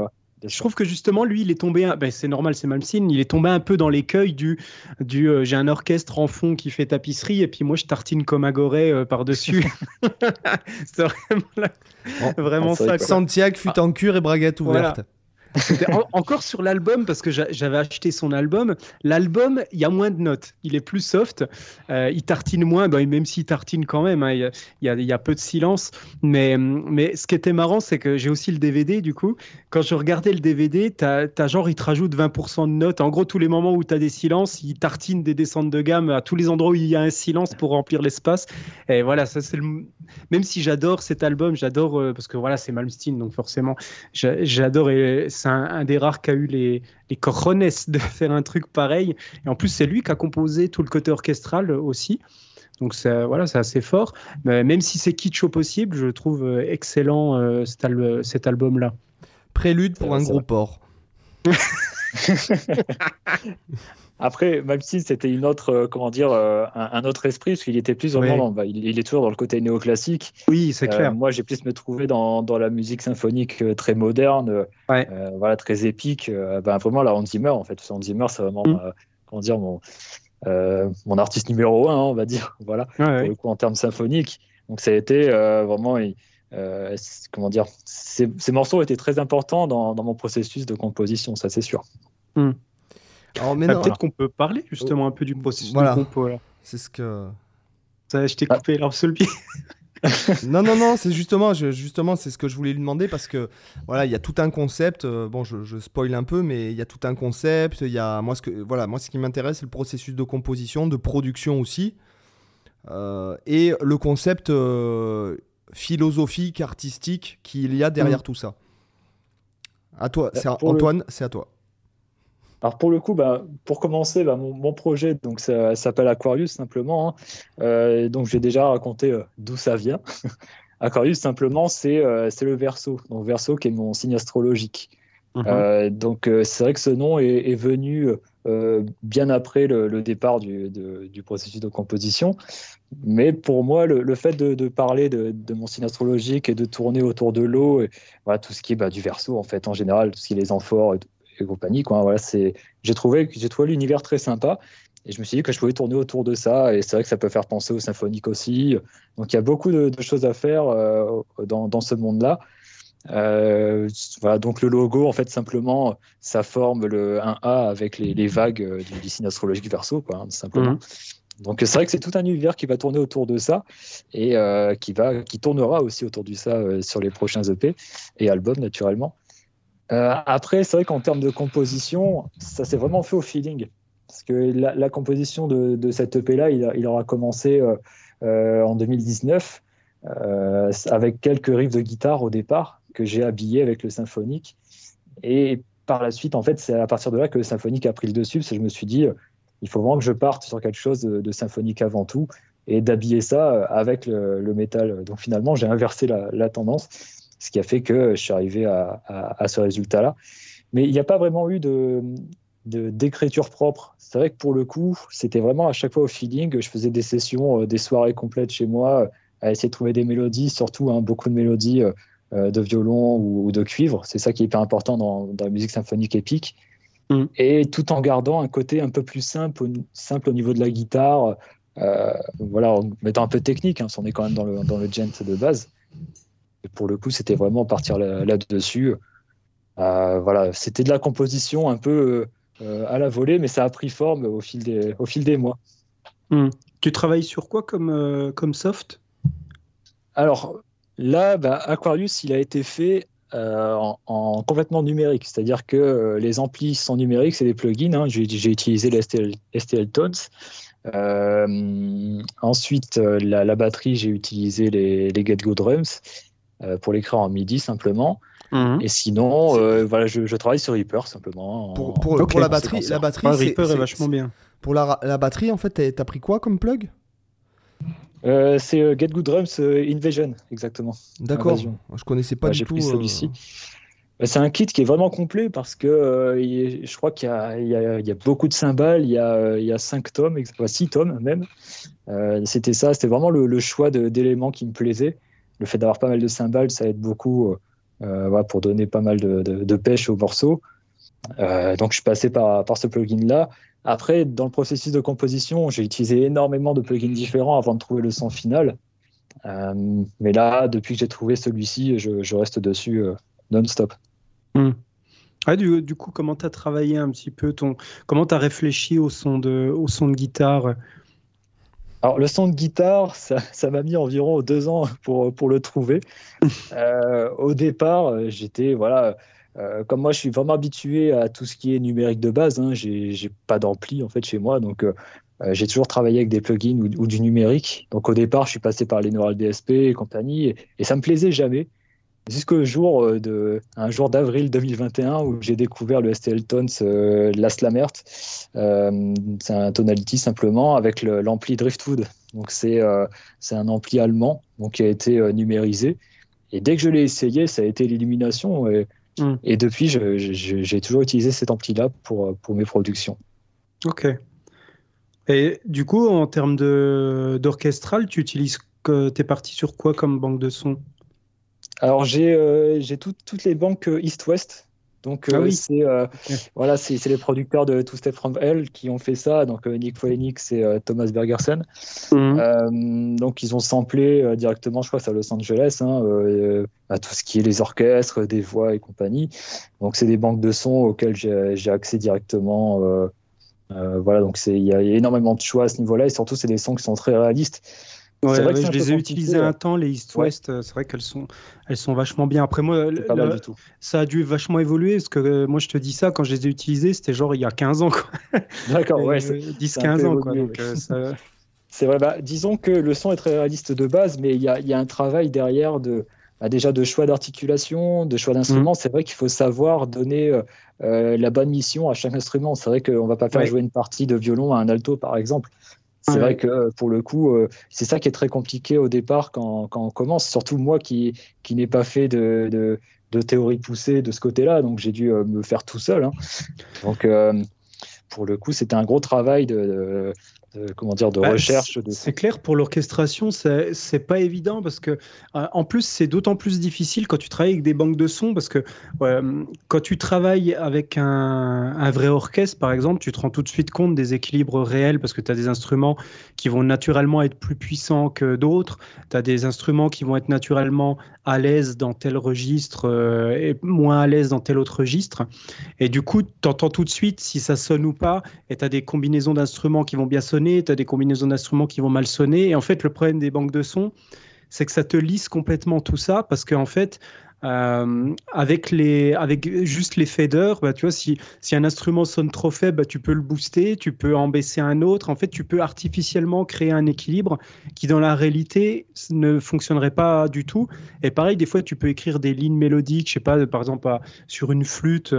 je trouve que justement, lui, il est tombé, ben, c'est normal, c'est Malmsteen, il est tombé un peu dans l'écueil du, du euh, j'ai un orchestre en fond qui fait tapisserie et puis moi je tartine comme Agoré euh, par-dessus. c'est vraiment, vraiment ça. Santiago fut en cure et braguette ouverte encore sur l'album, parce que j'avais acheté son album. L'album, il y a moins de notes. Il est plus soft. Euh, il tartine moins, ben, même s'il tartine quand même. Hein, il, y a, peu de silence. Mais, ce qui était marrant, c'est que j'ai aussi le DVD, du coup. Quand je regardais le DVD, tu as, genre, il te rajoute 20% de notes. En gros, tous les moments où tu as des silences, il tartine des descentes de gamme à tous les endroits où il y a un silence pour remplir l'espace. Et voilà, c'est le. Même si j'adore cet album, j'adore, euh, parce que voilà, c'est Malmsteen, donc forcément, j'adore. Et c'est un, des rares qui a eu les, les cojones de faire un truc pareil. Et en plus, c'est lui qui a composé tout le côté orchestral aussi. Donc voilà, c'est assez fort. Mais même si c'est kitsch au possible, je trouve euh, excellent euh, cet, album-là. Prélude pour un gros porc. Après, même si c'était une autre, euh, comment dire, euh, un, autre esprit, parce qu'il était plus bah, il, est toujours dans le côté néoclassique. Oui, c'est clair. Euh, moi, j'ai plus me trouver dans, dans, la musique symphonique très moderne, voilà, très épique. Bah, vraiment, la Hans Zimmer, en fait. Hans Zimmer, c'est vraiment, mm. comment dire, mon, mon artiste numéro un, on va dire, voilà, pour le coup, en termes symphoniques. Donc, ça a été vraiment. comment dire, ces, ces, morceaux étaient très importants dans, dans, mon processus de composition, ça c'est sûr. Mm. Alors, mais Peut-être qu'on peut parler justement un peu du processus de compo. C'est ce que. Ça, je t'ai ah. coupé l'arbre le pied. non, non, non, c'est justement, justement, c'est ce que je voulais lui demander parce que voilà, il y a tout un concept. Euh, bon, je, je, spoil un peu, mais il y a tout un concept. Il y a moi ce que voilà, moi ce qui m'intéresse, c'est le processus de composition, de production aussi, euh, et le concept euh, philosophique, artistique qu'il y a derrière mm. tout ça. À toi, c'est Antoine, c'est à toi. Alors pour le coup, bah, pour commencer, bah, mon, projet, donc ça, s'appelle Aquarius simplement. Hein. Euh, donc j'ai déjà raconté euh, d'où ça vient. Aquarius simplement, euh, c'est le Verseau. Donc Verseau qui est mon signe astrologique. Mhm. donc c'est vrai que ce nom est, venu bien après le, départ du, du, processus de composition. Mais pour moi, le, fait de, parler de, mon signe astrologique et de tourner autour de l'eau, voilà, tout ce qui est bah, du Verseau en fait en général, tout ce qui est les amphores, et compagnie. Quoi. Voilà, c'est, j'ai trouvé, j'ai trouvé l'univers très sympa. Et je me suis dit que je pouvais tourner autour de ça. Et c'est vrai que ça peut faire penser au symphonique aussi. Donc il y a beaucoup de, choses à faire euh, dans, dans, ce monde-là. Euh, voilà, donc le logo, en fait, simplement, ça forme le, un A avec les, les vagues du, signe astrologique verso, quoi, hein, simplement. Mhm. Donc c'est vrai que c'est tout un univers qui va tourner autour de ça et qui, va, qui tournera aussi autour de ça sur les prochains EP et albums naturellement. Après, c'est vrai qu'en termes de composition, ça s'est vraiment fait au feeling. Parce que la, composition de, de, cette EP-là, il, aura commencé en 2019 avec quelques riffs de guitare au départ que j'ai habillés avec le symphonique. Et par la suite, en fait, c'est à partir de là que le symphonique a pris le dessus, parce que je me suis dit, euh, il faut vraiment que je parte sur quelque chose de, symphonique avant tout, et d'habiller ça euh, avec le, métal. Donc finalement, j'ai inversé la, tendance, ce qui a fait que je suis arrivé à, ce résultat-là. Mais il n'y a pas vraiment eu de d'écriture propre. C'est vrai que pour le coup, c'était vraiment à chaque fois au feeling. Je faisais des sessions, euh, des soirées complètes chez moi, à essayer de trouver des mélodies, surtout hein, beaucoup de mélodies euh, de violon ou, de cuivre. C'est ça qui est hyper important dans, la musique symphonique épique. Mm. Et tout en gardant un côté un peu plus simple, simple au niveau de la guitare, euh, voilà, en mettant un peu de technique, hein, on est quand même dans le, dans le gent de base. Et pour le coup, c'était vraiment partir là-dessus. Euh, voilà, c'était de la composition un peu à la volée, mais ça a pris forme au fil des, au fil des mois. Mm. Tu travailles sur quoi comme, comme soft? Alors, Là, bah, Aquarius, il a été fait euh, en, complètement numérique, c'est-à-dire que euh, les amplis sont numériques, c'est des plugins. Hein. J'ai utilisé les STL, Tones. Euh, ensuite, la, batterie, j'ai utilisé les, les Get Go Drums pour l'écrire en MIDI simplement. Mhm. Et sinon, voilà, je, travaille sur Reaper simplement. Pour, pour, la batterie, la batterie, Reaper est, vachement bien. Pour la, la batterie, en fait, t'as pris quoi comme plug? Euh, c'est euh, Get Good Drums euh, Invasion, exactement. D'accord. Je connaissais pas du tout. Celui-ci. Bah, c'est un kit qui est vraiment complet parce que je crois qu'il y, a beaucoup de cymbales, il y a, il y a 5 tomes, 6 tomes même. c'était ça, c'était vraiment le, choix d'éléments qui me plaisait. Le fait d'avoir pas mal de cymbales, ça aide beaucoup pour donner pas mal de, pêche au morceau. donc je suis passé par, ce plugin-là. Après, dans le processus de composition, j'ai utilisé énormément de plugins différents avant de trouver le son final. Euh, mais là, depuis que j'ai trouvé celui-ci, je, reste dessus euh, non-stop. Hmm. du, coup, comment tu as travaillé un petit peu ton. Comment tu as réfléchi au son de, au son de guitare? Alors, le son de guitare, ça m'a mis environ deux ans pour, pour le trouver. Euh, au départ, j'étais voilà, euh, comme moi, je suis vraiment habitué à tout ce qui est numérique de base. Hein, j'ai pas d'ampli en fait chez moi, donc euh, euh, j'ai toujours travaillé avec des plugins ou, du numérique. Donc au départ, je suis passé par les Neural DSP et compagnie, et, ça me plaisait jamais. Jusqu'au jour de un jour d'avril 2021 où j'ai découvert le STL Tones Last Lamert. c'est un tonality simplement avec l'ampli Driftwood. Donc c'est c'est un ampli allemand donc qui a été numérisé. Et dès que je l'ai essayé, ça a été l'illumination. Mm. Et depuis, j'ai toujours utilisé cet ampli-là pour, pour mes productions. Ok. Et du coup, en termes d'orchestral, tu utilises que tu es parti sur quoi comme banque de son? Alors, j'ai euh, toutes les banques euh, East-West. Donc ah euh, c'est euh, voilà, c'est les producteurs de Two Step From Hell qui ont fait ça. Donc euh, Nick Phoenix et Thomas Bergersen. Mhm. donc ils ont samplé directement, je crois, c'est à Los Angeles, hein, à tout ce qui est les orchestres, des voix et compagnie. Donc c'est des banques de sons auxquelles j'ai accès directement. voilà, donc il y a énormément de choix à ce niveau-là et surtout c'est des sons qui sont très réalistes. Ouais, je les ai utilisées un temps, les East-West. Euh, c'est vrai qu'elles sont, elles sont vachement bien. Après, moi, ça a dû vachement évoluer parce que euh, moi, je te dis ça, quand je les ai utilisées, c'était genre il y a 15 ans. D'accord, ouais. 10-15 ans. Quoi, euh, C'est vrai, bah, disons que le son est très réaliste de base, mais il y a, y a, un travail derrière de, bah, déjà de choix d'articulation, de choix d'instrument. Mm. C'est vrai qu'il faut savoir donner la bonne mission à chaque instrument. C'est vrai qu'on ne va pas faire jouer une partie de violon à un alto, par exemple. C'est vrai que euh, pour le coup, euh, c'est ça qui est très compliqué au départ quand, quand on commence, surtout moi qui, qui n'ai pas fait de, de, de, théorie poussée de ce côté-là, donc j'ai dû euh, me faire tout seul. Hein. Donc pour le coup, c'était un gros travail de, comment dire, de bah, recherche. C'est clair, pour l'orchestration, c'est pas évident parce que, euh, en plus, c'est d'autant plus difficile quand tu travailles avec des banques de sons parce que quand tu travailles avec un, un, vrai orchestre, par exemple, tu te rends tout de suite compte des équilibres réels parce que tu as des instruments qui vont naturellement être plus puissants que d'autres, tu as des instruments qui vont être naturellement à l'aise dans tel registre euh, et moins à l'aise dans tel autre registre. Et du coup, tu entends tout de suite si ça sonne ou pas et tu as des combinaisons d'instruments qui vont bien sonner sonner, tu as des combinaisons d'instruments qui vont mal sonner. Et en fait, le problème des banques de sons, c'est que ça te lisse complètement tout ça parce qu'en fait, euh, avec, les, avec juste les faders, bah, tu vois, si, si un instrument sonne trop faible, bah, tu peux le booster, tu peux en baisser un autre. En fait, tu peux artificiellement créer un équilibre qui, dans la réalité, ne fonctionnerait pas du tout. Et pareil, des fois, tu peux écrire des lignes mélodiques, je sais pas, par exemple, sur une flûte,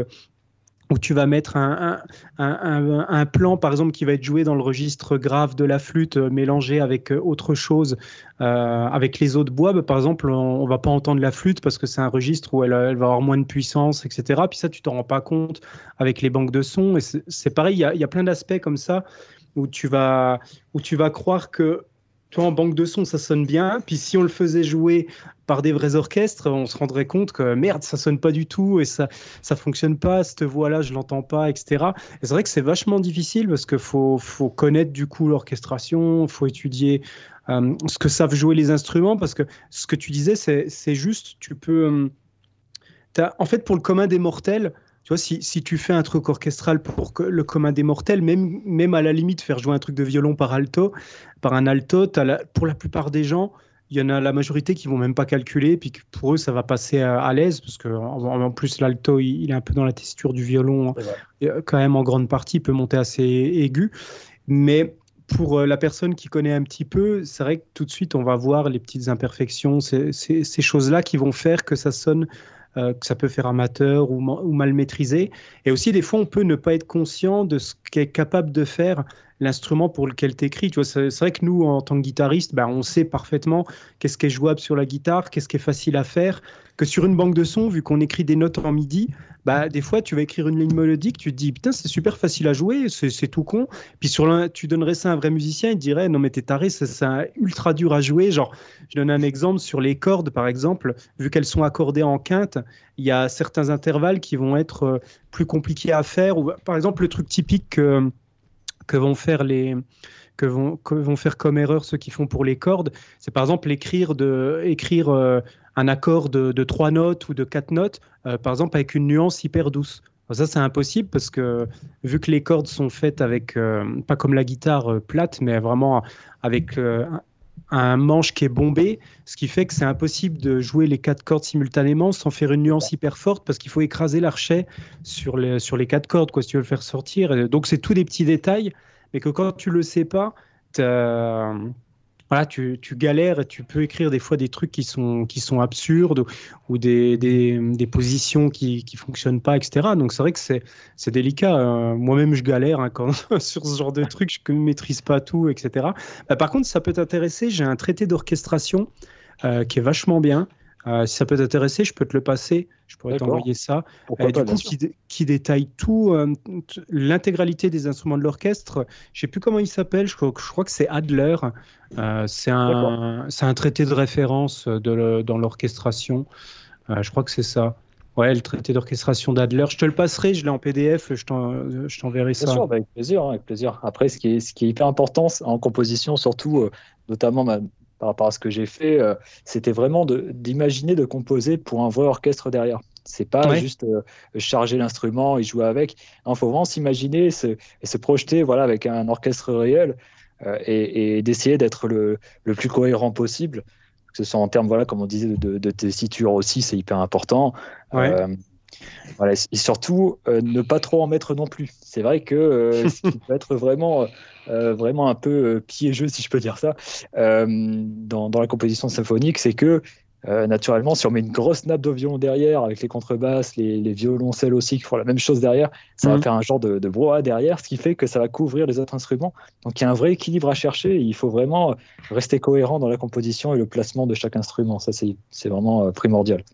où tu vas mettre un, plan, par exemple, qui va être joué dans le registre grave de la flûte, euh, mélangé avec euh, autre chose, euh, avec les autres bois. Bah, par exemple, on, ne va pas entendre la flûte parce que c'est un registre où elle, va avoir moins de puissance, etc. Puis ça, tu t'en rends pas compte avec les banques de sons. C'est pareil, il y a, y a, plein d'aspects comme ça où tu vas, où tu vas croire que toi, en banque de sons, ça sonne bien. Puis si on le faisait jouer par des vrais orchestres, on se rendrait compte que merde, ça sonne pas du tout et ça ça fonctionne pas. Cette voix-là, je l'entends pas, etc. Et c'est vrai que c'est vachement difficile parce qu'il faut faut connaître du coup l'orchestration, faut étudier euh, ce que savent jouer les instruments parce que ce que tu disais, c'est juste, tu peux. Euh, en fait, pour le commun des mortels, tu vois, si, si, tu fais un truc orchestral pour le commun des mortels, même, même à la limite faire jouer un truc de violon par alto, par un alto, pour la plupart des gens, il y en a la majorité qui vont même pas calculer, puis pour eux ça va passer à, l'aise, parce que en, plus l'alto il, est un peu dans la texture du violon, euh, quand même en grande partie, il peut monter assez aigu. Mais pour euh, la personne qui connaît un petit peu, c'est vrai que tout de suite on va voir les petites imperfections, ces, ces choses-là qui vont faire que ça sonne euh, que ça peut faire amateur ou, mal maîtrisé. Et aussi, des fois, on peut ne pas être conscient de ce qu'est capable de faire l'instrument pour lequel tu écris. C'est vrai que nous, en tant que guitariste, ben, on sait parfaitement qu'est-ce qui est jouable sur la guitare, qu'est-ce qui est facile à faire, que sur une banque de sons, vu qu'on écrit des notes en midi, bah, des fois, tu vas écrire une ligne mélodique, tu te dis, putain, c'est super facile à jouer, c'est tout con. Puis sur tu donnerais ça à un vrai musicien, il dirait, non, mais t'es taré, c'est ultra dur à jouer. Genre, je donne un exemple sur les cordes, par exemple, vu qu'elles sont accordées en quinte, il y a certains intervalles qui vont être euh, plus compliqués à faire. Ou, par exemple, le truc typique que, que vont faire les que vont, que vont faire comme erreur ceux qui font pour les cordes, c'est par exemple écrire, de, écrire euh, un accord de, de, trois notes ou de quatre notes, euh, par exemple avec une nuance hyper douce. ça, c'est impossible parce que vu que les cordes sont faites avec, euh, pas comme la guitare plate, mais vraiment avec un manche qui est bombé, ce qui fait que c'est impossible de jouer les quatre cordes simultanément sans faire une nuance hyper forte parce qu'il faut écraser l'archet sur les, sur les quatre cordes quoi, si tu veux le faire sortir. donc, c'est tous des petits détails mais que quand tu le sais pas, voilà, tu, galères et tu peux écrire des fois des trucs qui sont, qui sont absurdes ou, des, des, positions qui ne fonctionnent pas, etc. Donc c'est vrai que c'est délicat. Euh, moi-même, je galère hein, quand, sur ce genre de trucs, je ne maîtrise pas tout, etc. Bah, par contre, ça peut t'intéresser. J'ai un traité d'orchestration euh, qui est vachement bien. Euh, si ça peut t'intéresser, je peux te le passer. Je pourrais t'envoyer ça. Euh, du coup, qui, détaille tout, euh, l'intégralité des instruments de l'orchestre. Je sais plus comment il s'appelle. Je, crois que c'est Adler. c'est un, un, traité de référence de dans l'orchestration. je crois que c'est ça. Ouais, le traité d'orchestration d'Adler. Je te le passerai, je l'ai en PDF, je t'enverrai ça. Bien sûr, bah, avec plaisir, hein, avec plaisir. Après, ce qui est, ce qui est hyper important en composition, surtout, notamment par rapport à ce que j'ai fait, euh, c'était vraiment d'imaginer de, composer pour un vrai orchestre derrière. C'est pas juste euh, charger l'instrument et jouer avec. Il faut vraiment s'imaginer et se projeter voilà, avec un orchestre réel euh, et, d'essayer d'être le, le, plus cohérent possible. Que ce soit en termes, voilà, comme on disait, de, de tessiture aussi, c'est hyper important. Voilà, et surtout, ne pas trop en mettre non plus. C'est vrai que ce qui peut être vraiment euh, vraiment un peu euh, piégeux, si je peux dire ça, euh, dans, dans, la composition symphonique, c'est que naturellement, si on met une grosse nappe de violon derrière, avec les contrebasses, les, les violoncelles aussi qui font la même chose derrière, ça va mhm. faire un genre de, de brouhaha derrière, ce qui fait que ça va couvrir les autres instruments. Donc il y a un vrai équilibre à chercher. il faut vraiment rester cohérent dans la composition et le placement de chaque instrument. Ça, c'est vraiment primordial.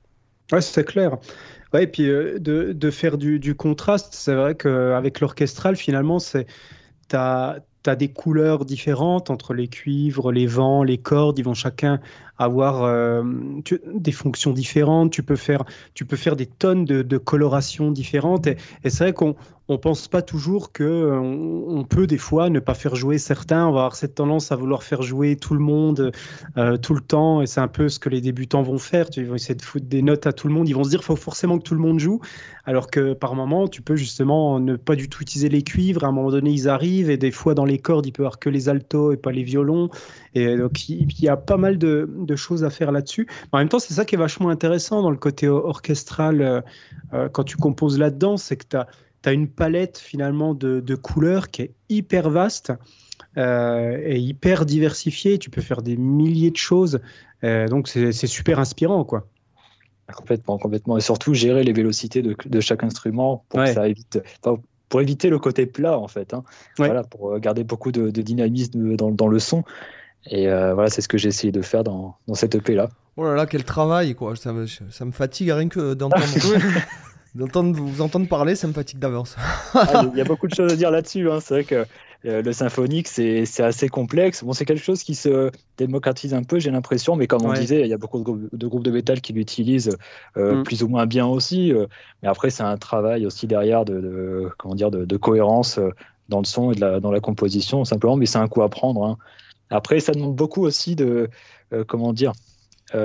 Ouais, c'est clair. Ouais, et puis de, de, faire du, du contraste, c'est vrai qu'avec l'orchestral, finalement, c'est tu as, des couleurs différentes entre les cuivres, les vents, les cordes. Ils vont chacun avoir euh, des fonctions différentes, tu peux faire, tu peux faire des tonnes de, colorations différentes. Et, c'est vrai qu'on on pense pas toujours que euh, on, peut des fois ne pas faire jouer certains. On va avoir cette tendance à vouloir faire jouer tout le monde euh, tout le temps, et c'est un peu ce que les débutants vont faire. Ils vont essayer de foutre des notes à tout le monde. Ils vont se dire, faut forcément que tout le monde joue, alors que par moment, tu peux justement ne pas du tout utiliser les cuivres. À un moment donné, ils arrivent, et des fois dans les cordes, il peut y avoir que les altos et pas les violons. Et donc il y a pas mal de, choses à faire là-dessus. En même temps, c'est ça qui est vachement intéressant dans le côté orchestral euh, quand tu composes là-dedans, c'est que tu as une palette finalement de, couleurs qui est hyper vaste euh, et hyper diversifiée. Tu peux faire des milliers de choses. Euh, donc c'est super inspirant, quoi. Complètement, complètement. Et surtout gérer les vélocités de, chaque instrument pour ça évite. pour éviter le côté plat en fait, hein. voilà, pour garder beaucoup de, dynamisme dans, le son. Et euh, voilà, c'est ce que j'ai essayé de faire dans, cette EP là. Oh là là, quel travail quoi! Ça me, ça me fatigue rien que d'entendre. D'entendre vous entendre parler, ça me fatigue d'avance. Ah, il y a beaucoup de choses à dire là-dessus. Hein. C'est vrai que euh, le symphonique, c'est assez complexe. Bon, c'est quelque chose qui se démocratise un peu, j'ai l'impression, mais comme on disait, il y a beaucoup de, groupes de métal qui l'utilisent euh, mm. plus ou moins bien aussi. Euh. mais après, c'est un travail aussi derrière de, comment dire, de, cohérence dans le son et dans la composition, simplement, mais c'est un coup à prendre. Hein. Après, ça demande beaucoup aussi de, comment dire,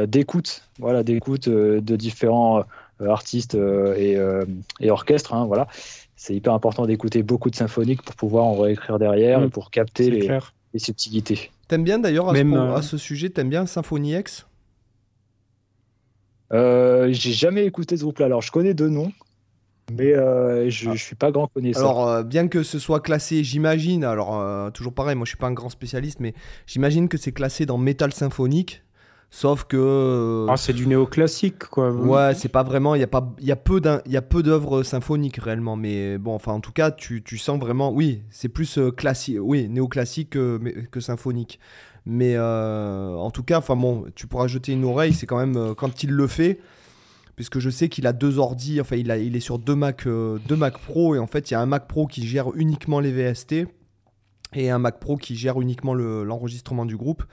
d'écoute, voilà, d'écoute de différents euh, artistes euh, euh, et, orchestres. Hein, voilà. C'est hyper important d'écouter beaucoup de symphoniques pour pouvoir en réécrire derrière mm. et pour capter les, les, subtilités. T'aimes bien d'ailleurs à, ce, à ce sujet, t'aimes bien Symphonie X? J'ai jamais écouté ce groupe-là. Alors je connais deux noms. Mais je, ne ah. suis pas grand connaisseur. Alors, bien que ce soit classé, j'imagine, alors toujours pareil, moi je suis pas un grand spécialiste, mais j'imagine que c'est classé dans métal symphonique. Sauf que. Euh, ah, c'est du néoclassique, quoi. Ouais, c'est pas vraiment. Il y a, pas, y a peu d'œuvres symphoniques réellement. Mais bon, enfin, en tout cas, tu, tu sens vraiment. Oui, c'est plus euh, classique. Oui, néoclassique que, que symphonique. Mais euh, en tout cas, enfin bon, tu pourras jeter une oreille. C'est quand même quand il le fait. Puisque je sais qu'il a deux ordi. Enfin, il, a, il est sur deux Mac, deux Mac Pro. Et en fait, il y a un Mac Pro qui gère uniquement les VST. Et un Mac Pro qui gère uniquement l'enregistrement du groupe.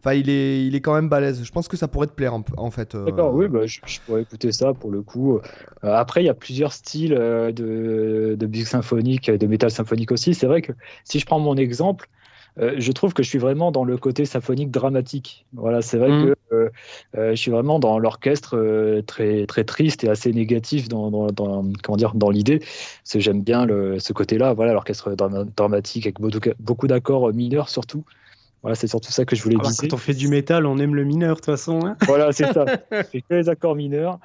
Enfin, il est, il est quand même balèze. Je pense que ça pourrait te plaire en, fait. Euh. D'accord, oui, bah, je, pourrais écouter ça pour le coup. Euh, après, il y a plusieurs styles euh, de, de musique symphonique, de métal symphonique aussi. C'est vrai que si je prends mon exemple, je trouve que je suis vraiment dans le côté symphonique dramatique. Voilà, c'est vrai mmh. que je suis vraiment dans l'orchestre très très triste et assez négatif dans, dans, comment dire dans l'idée. Parce que j'aime bien le, ce côté-là. Voilà, l'orchestre dramatique avec beaucoup d'accords mineurs surtout. Voilà, c'est surtout ça que je voulais dire. Quand on fait du métal, on aime le mineur de toute façon. Hein. voilà, c'est ça. Je fais que les accords mineurs.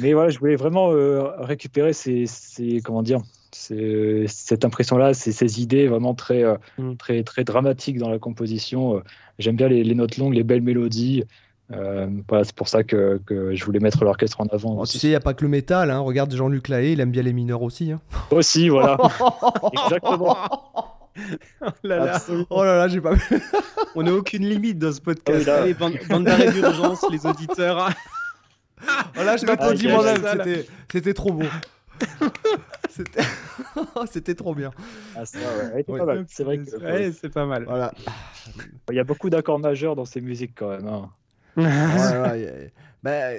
Mais voilà, je voulais vraiment euh, récupérer ces, ces, comment dire, cette impression-là, ces, ces, idées vraiment très, euh, mm. très, très dramatiques dans la composition. J'aime bien les, notes longues, les belles mélodies. Euh, voilà, c'est pour ça que, que, je voulais mettre l'orchestre en avant. tu sais, il n'y a pas que le métal. Hein. Regarde Jean-Luc Lahaye, il aime bien les mineurs aussi. Hein. Aussi, voilà. Exactement. oh là là, oh là, là j'ai pas. On n'a aucune limite dans ce podcast. Oh Allez, bande, d'arrêt d'urgence, les auditeurs. oh là, je m'applaudis moi-même. C'était, c'était trop beau. C'était trop bien. Ah, ça, ouais. Pas mal. C'est vrai que ouais, c'est pas mal. Voilà. Il y a beaucoup d'accords majeurs dans ces musiques quand même. Hein. Ouais, ouais, bah,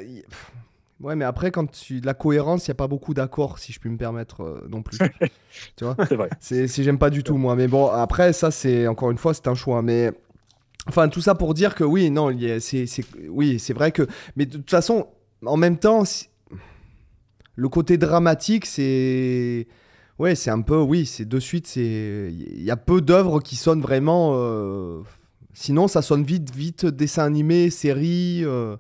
Ouais, mais après, quand tu la cohérence, il n'y a pas beaucoup d'accords, si je puis me permettre euh, non plus. tu vois C'est vrai. C'est, j'aime pas du tout, moi. Mais bon, après, ça, c'est encore une fois, c'est un choix. Mais enfin, tout ça pour dire que oui, non, c'est, oui, c'est vrai que. Mais de toute façon, en même temps, le côté dramatique, c'est. Ouais, c'est un peu. Oui, c'est de suite, c'est. Il y a peu d'œuvres qui sonnent vraiment. Euh, sinon, ça sonne vite, vite dessin animé, série. Euh,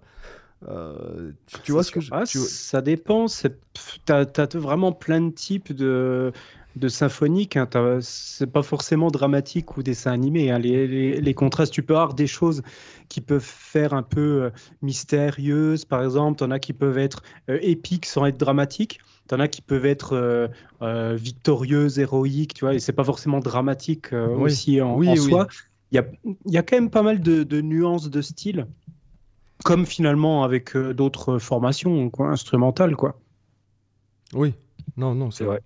euh, tu, vois ce que je. Ah, ça dépend. Tu as, vraiment plein de types de, de symphoniques. Hein. C'est pas forcément dramatique ou dessin animé. Hein. Les, les, contrastes, tu peux avoir des choses qui peuvent faire un peu euh, mystérieuses, par exemple. en as qui peuvent être épiques sans être dramatiques. en as qui peuvent être victorieuses, héroïques, tu vois, et c'est pas forcément dramatique aussi en, oui, soi. Il y a, y a, quand même pas mal de, de nuances de style comme finalement avec euh, d'autres formations quoi, instrumentales. Quoi. Oui, non, non, c'est vrai.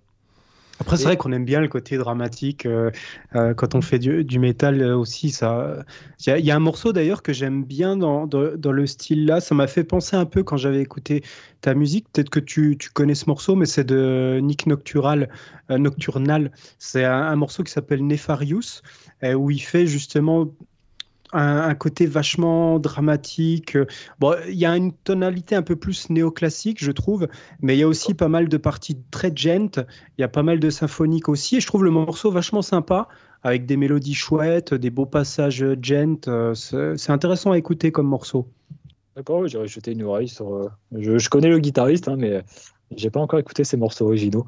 Après, c'est vrai qu'on aime bien le côté dramatique euh, euh, quand on fait du, du métal aussi. Ça, il y, a un morceau d'ailleurs que j'aime bien dans, dans, le style là. Ça m'a fait penser un peu quand j'avais écouté ta musique. Peut-être que tu, tu, connais ce morceau, mais c'est de Nick Noctural. Nocturnal. C'est un, un, morceau qui s'appelle Nefarius, où il fait justement un, côté vachement dramatique. Bon, il y a une tonalité un peu plus néoclassique, je trouve, mais il y a aussi pas mal de parties très gent. Il y a pas mal de symphoniques aussi, et je trouve le morceau vachement sympa, avec des mélodies chouettes, des beaux passages gent. C'est intéressant à écouter comme morceau. D'accord, j'aurais jeté une oreille sur. Euh, je, connais le guitariste, hein, mais j'ai pas encore écouté ses morceaux originaux.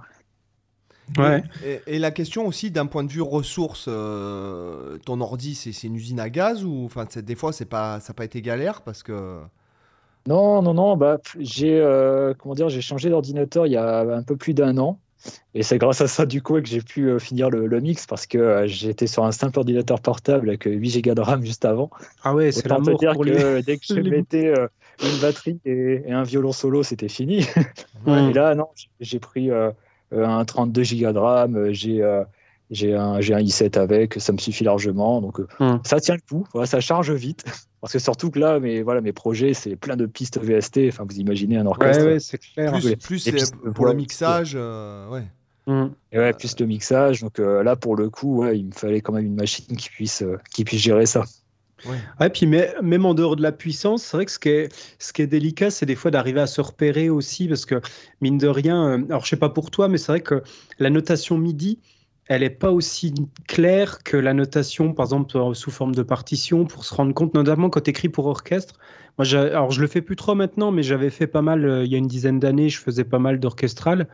Ouais. Et, la question aussi d'un point de vue ressources, euh, ton ordi c'est une usine à gaz ou enfin des fois c'est pas ça n'a pas été galère parce que non non non bah j'ai euh, comment dire j'ai changé d'ordinateur il y a un peu plus d'un an et c'est grâce à ça du coup que j'ai pu euh, finir le, mix parce que j'étais sur un simple ordinateur portable avec 8 Go de RAM juste avant. Ah ouais c'est l'amour dire que dès que je mettais une batterie et, un violon solo c'était fini. et là non j'ai pris euh, un 32 Go de RAM, euh, j'ai euh, j'ai un, un, i7 avec, ça me suffit largement. Donc hmm. ça tient le coup, voilà, ça charge vite. Parce que surtout que là, mes, voilà, mes projets, c'est plein de pistes VST. Enfin, vous imaginez un orchestre. Ouais, c'est clair. Plus, pour le mixage, ouais. Hmm. Et ouais, plus le mixage. Donc là, pour le coup, ouais, il me fallait quand même une machine qui puisse, qui puisse gérer ça. Ouais. puis même en dehors de la puissance, c'est vrai que ce qui est, ce qui est délicat, c'est des fois d'arriver à se repérer aussi, parce que mine de rien, euh, alors je sais pas pour toi, mais c'est vrai que la notation MIDI, elle n'est pas aussi claire que la notation, par exemple, euh, sous forme de partition, pour se rendre compte, notamment quand tu écris pour orchestre. Moi, alors je le fais plus trop maintenant, mais j'avais fait pas mal, euh, il y a une dizaine d'années, je faisais pas mal d'orchestral.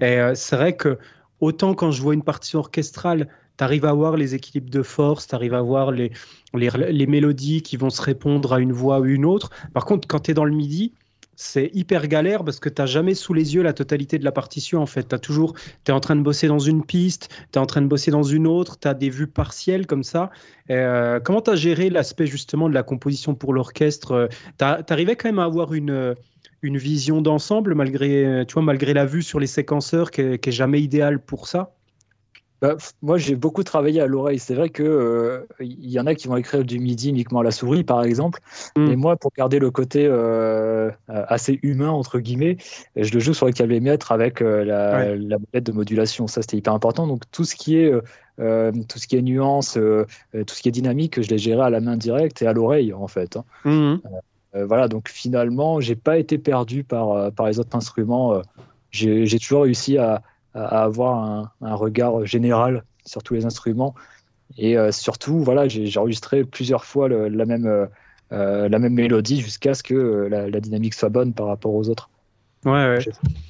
Et c'est vrai que autant quand je vois une partition orchestrale, tu arrives à voir les équilibres de force, tu arrives à voir les, les, mélodies qui vont se répondre à une voix ou une autre. Par contre, quand tu es dans le midi, c'est hyper galère parce que tu n'as jamais sous les yeux la totalité de la partition en fait. Tu toujours tu es en train de bosser dans une piste, tu es en train de bosser dans une autre, tu as des vues partielles comme ça. Euh, comment tu as géré l'aspect justement de la composition pour l'orchestre? Tu arrivais quand même à avoir une une vision d'ensemble malgré malgré la vue sur les séquenceurs qui qui est jamais idéale pour ça? Bah, moi, j'ai beaucoup travaillé à l'oreille. C'est vrai que euh, y en a qui vont écrire du MIDI uniquement à la souris, par exemple. Mm. Et moi, pour garder le côté euh, assez humain entre guillemets, je le joue sur le clavier-mètre avec euh, la, la molette de modulation. Ça, c'était hyper important. Donc tout ce qui est tout ce qui est nuance, tout ce qui est dynamique, je l'ai géré à la main directe et à l'oreille, en fait. Hein. Mm. voilà. Donc finalement, j'ai pas été perdu par par les autres instruments. j'ai toujours réussi à à avoir un, regard général sur tous les instruments. Et euh, surtout, voilà, j'ai enregistré plusieurs fois la, même, euh, euh, la même mélodie jusqu'à ce que la, dynamique soit bonne par rapport aux autres. Ouais,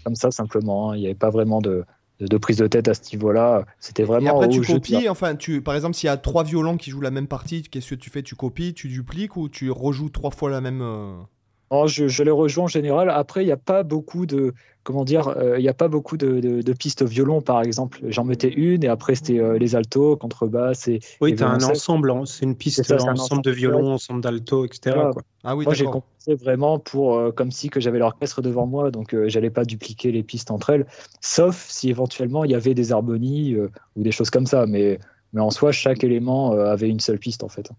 Comme ça, simplement. Hein. Il n'y avait pas vraiment de, de, prise de tête à ce niveau-là. C'était vraiment. Et après, tu copies, enfin, tu, par exemple, s'il y a trois violons qui jouent la même partie, qu'est-ce que tu fais? Tu copies, tu dupliques ou tu rejoues trois fois la même. Je, je, les rejoins en général. Après, il n'y a pas beaucoup de, comment dire, euh, il n'y a pas beaucoup de, de, pistes violon, par exemple. J'en mettais une et après c'était euh, les altos, contrebasse et. Oui, tu as un ensemble, hein. c'est une piste, un ensemble de violon, ensemble d'alto, etc. Ah oui, Moi, j'ai compensé vraiment pour euh, comme si que j'avais l'orchestre devant moi, donc j'allais pas dupliquer les pistes entre elles, sauf si éventuellement il y avait des harmonies ou des choses comme ça. Mais, mais en soi, chaque élément avait une seule piste en fait.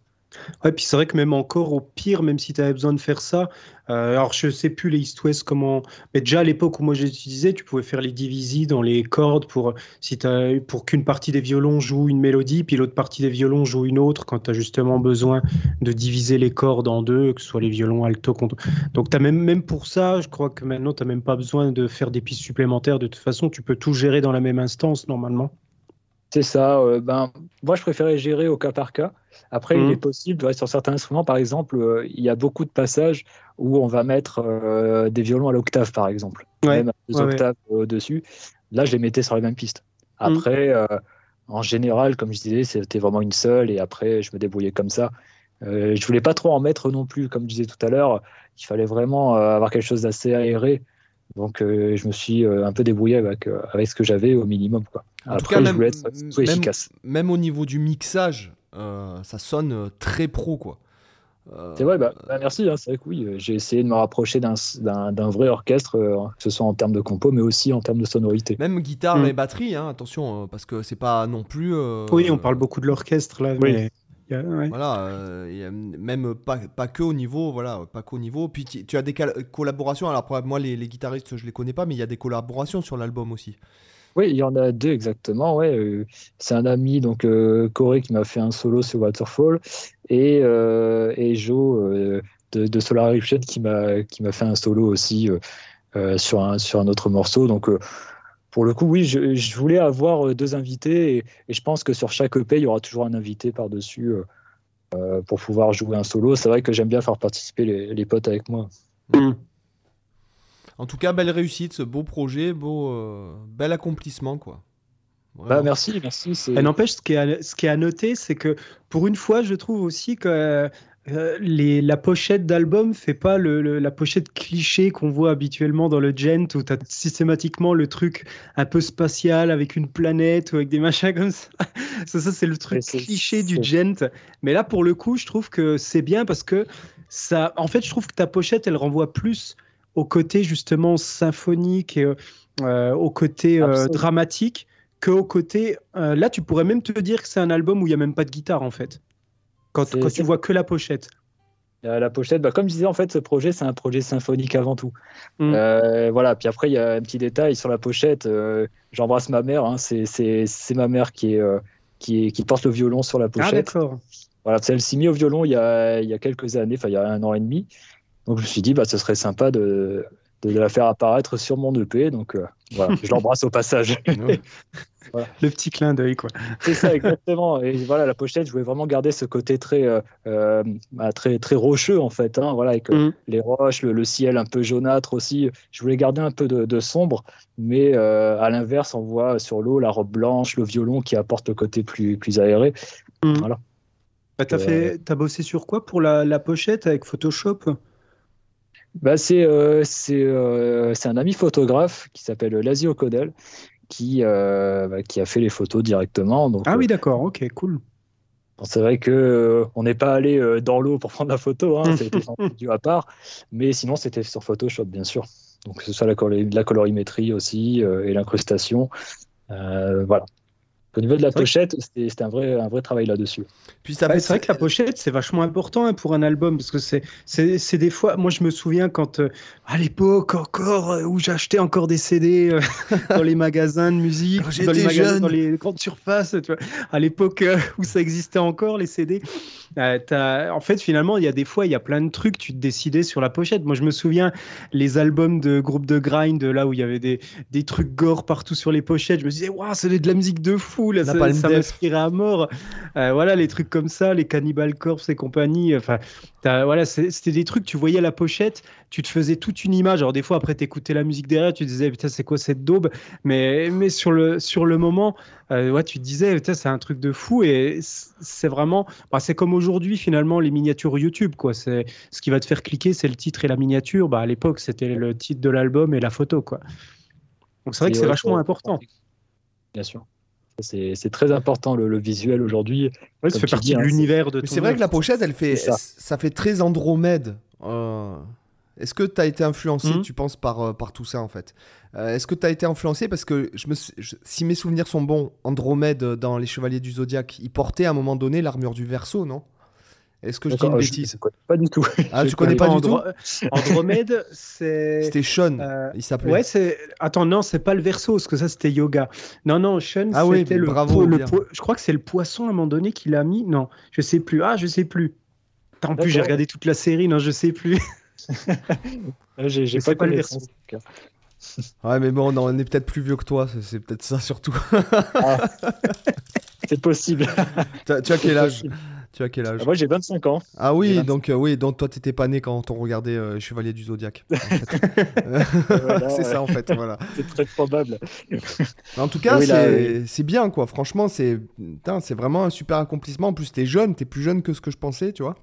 Ouais, puis c'est vrai que même encore au pire, même si tu avais besoin de faire ça, euh, alors je sais plus les East-West comment, mais déjà à l'époque où moi j'utilisais, tu pouvais faire les divisions dans les cordes pour, si pour qu'une partie des violons joue une mélodie, puis l'autre partie des violons joue une autre, quand tu as justement besoin de diviser les cordes en deux, que ce soit les violons alto. Donc as même, même pour ça, je crois que maintenant tu n'as même pas besoin de faire des pistes supplémentaires. De toute façon, tu peux tout gérer dans la même instance normalement. C'est ça. Euh, ben, moi, je préférais gérer au cas par cas. Après, il mmh. est possible, sur certains instruments, par exemple, euh, il y a beaucoup de passages où on va mettre euh, des violons à l'octave, par exemple, même à deux octaves au-dessus. Là, je les mettais sur les mêmes pistes. Mmh. Après, en général, comme je disais, c'était vraiment une seule, et après, je me débrouillais comme ça. je voulais pas trop en mettre non plus, comme je disais tout à l'heure. Il fallait vraiment avoir quelque chose d'assez aéré. Donc, je me suis un peu débrouillé avec, avec ce que j'avais au minimum. Quoi. En tout cas, même, efficace. Même au niveau du mixage, euh, ça sonne euh, très pro, quoi. Euh, c'est vrai, bah, bah merci. Hein, c'est vrai que oui, j'ai essayé de me rapprocher d'un vrai orchestre, que ce soit en termes de compo, mais aussi en termes de sonorité. Même guitare mm. et batterie, hein, attention, parce que c'est pas non plus. oui, on parle beaucoup de l'orchestre là, mais voilà, euh, même pas, pas que au niveau, voilà, pas qu'au niveau. Puis tu as des collaborations. Alors moi, les, guitaristes, je les connais pas, mais il y a des collaborations sur l'album aussi. Oui, il y en a deux exactement. Ouais, euh, c'est un ami donc euh, Corey qui m'a fait un solo sur Waterfall et, et Joe de, de, Solar Eruption qui m'a qui m'a fait un solo aussi sur un sur un autre morceau. Donc pour le coup, oui, je, voulais avoir euh, deux invités et, je pense que sur chaque EP, il y aura toujours un invité par-dessus euh, euh, pour pouvoir jouer un solo. C'est vrai que j'aime bien faire participer les, potes avec moi. Mm. En tout cas, belle réussite, ce beau projet, beau, bel accomplissement, quoi. Bah, merci, merci. N'empêche, ce qui est ce qui est à noter, c'est que pour une fois, je trouve aussi que euh, les, la pochette d'album fait pas le, la pochette cliché qu'on voit habituellement dans le Gent où tu as systématiquement le truc un peu spatial avec une planète ou avec des machins comme ça. ça, ça c'est le truc cliché du Gent. Mais là, pour le coup, je trouve que c'est bien parce que ça. En fait, je trouve que ta pochette, elle renvoie plus au côté justement symphonique et euh, au côté euh, dramatique que au côté. là, tu pourrais même te dire que c'est un album où il y a même pas de guitare en fait quand, tu vois que la pochette la pochette, bah, comme je disais, en fait, ce projet, c'est un projet symphonique avant tout. Mm. Euh, voilà. Puis après, il y a un petit détail sur la pochette. Euh, j'embrasse ma mère. Hein, c'est ma mère qui, est, euh, qui, est, qui porte le violon sur la ah, pochette. Ah, d'accord. Voilà, elle s'est mise au violon il y, a, il y a quelques années, enfin, il y a un an et demi. Donc, je me suis dit, bah, ce serait sympa de, de la faire apparaître sur mon EP. Donc, voilà, je l'embrasse au passage. Le petit clin d'œil, quoi. C'est ça, exactement. Et voilà, la pochette, je voulais vraiment garder ce côté très, euh, euh, bah, très, très rocheux, en fait. Hein, voilà, avec euh, mm. les roches, le, ciel un peu jaunâtre aussi. Je voulais garder un peu de, sombre, mais à l'inverse, on voit sur l'eau la robe blanche, le violon qui apporte le côté plus, plus aéré. Mm. Voilà. Bah, t'as, fait, as bossé sur quoi pour la, la pochette avec Photoshop? Bah c'est c'est un ami photographe qui s'appelle Lazio Codel qui, euh, bah, qui a fait les photos directement. Donc, ah oui, euh, d'accord, ok, cool. c'est vrai que euh, on n'est pas allé dans l'eau pour prendre la photo, hein, c'était du à part, mais sinon c'était sur Photoshop bien sûr. Donc que ce soit la, la colorimétrie aussi et l'incrustation, voilà. Au niveau de la pochette, c'était un vrai, un vrai travail là-dessus. Puis c'est vrai que la pochette, c'est vachement important hein, pour un album, parce que c'est des fois, moi je me souviens quand, euh, à l'époque encore, euh, où j'achetais encore des CD euh, dans les magasins de musique, dans les, magasins, dans les grandes surfaces, tu vois, à l'époque où ça existait encore, les CD. en fait, finalement, il y a des fois, il y a plein de trucs, tu te décidais sur la pochette. Moi je me souviens les albums de groupe de grind, là où il y avait des, des trucs gore partout sur les pochettes, je me disais, waouh, c'est de la musique de fou ça, m'inspirait à mort. Euh, voilà, les trucs comme ça, les Cannibal Corpse et compagnie. Enfin, voilà, c'était des trucs, tu voyais la pochette, tu te faisais toute une image. Alors, des fois, après, t'écoutais la musique derrière, tu disais, putain, c'est quoi cette daube? Mais, mais sur, le, sur le moment, euh, ouais, tu te disais, putain, c'est un truc de fou. Et c'est vraiment, bah, c'est comme aujourd'hui, finalement, les miniatures YouTube, quoi. C'est ce qui va te faire cliquer, c'est le titre et la miniature. Bah, à l'époque, c'était le titre de l'album et la photo, quoi. Donc, c'est vrai que c'est vachement important. Bien sûr. C'est très important le, visuel aujourd'hui. Ça fait partie de hein, l'univers de. C'est vrai que la pochette, elle fait, ça. fait très Andromède. Euh, est-ce que tu as été influencé, hmm. tu penses, par, euh, par tout ça en fait? Euh, Est-ce que tu as été influencé? Parce que je me, si mes souvenirs sont bons, Andromède dans Les Chevaliers du Zodiaque, il portait à un moment donné l'armure du Verseau, non? Est-ce que je dis une bêtise Je connais pas du tout. Ah, tu connais pas, du tout Andromède, c'est. C'était Sean, euh, il s'appelait. Ouais, c'est. Attends, non, c'est pas le verso, parce que ça, c'était yoga. Non, non, Sean, ah, c'était le, bravo, le Je crois que c'est le poisson à un moment donné qu'il a mis. Non, je sais plus. Ah, je sais plus. En plus, j'ai regardé toute la série, non, je sais plus. j'ai pas, pas le verso. Ouais, mais bon, on est peut-être plus vieux que toi, c'est peut-être ça surtout. Ah. C'est possible. tu as quel âge? Tu as quel âge ah, Moi j'ai 25 ans. Ah oui, donc euh, oui, donc toi t'étais pas né quand on regardait euh, Chevalier du Zodiaque. c'est ça en fait, voilà. C'est très probable. en tout cas, c'est bien quoi. Franchement, c'est c'est vraiment un super accomplissement. En plus, t'es jeune, t'es plus jeune que ce que je pensais, tu vois.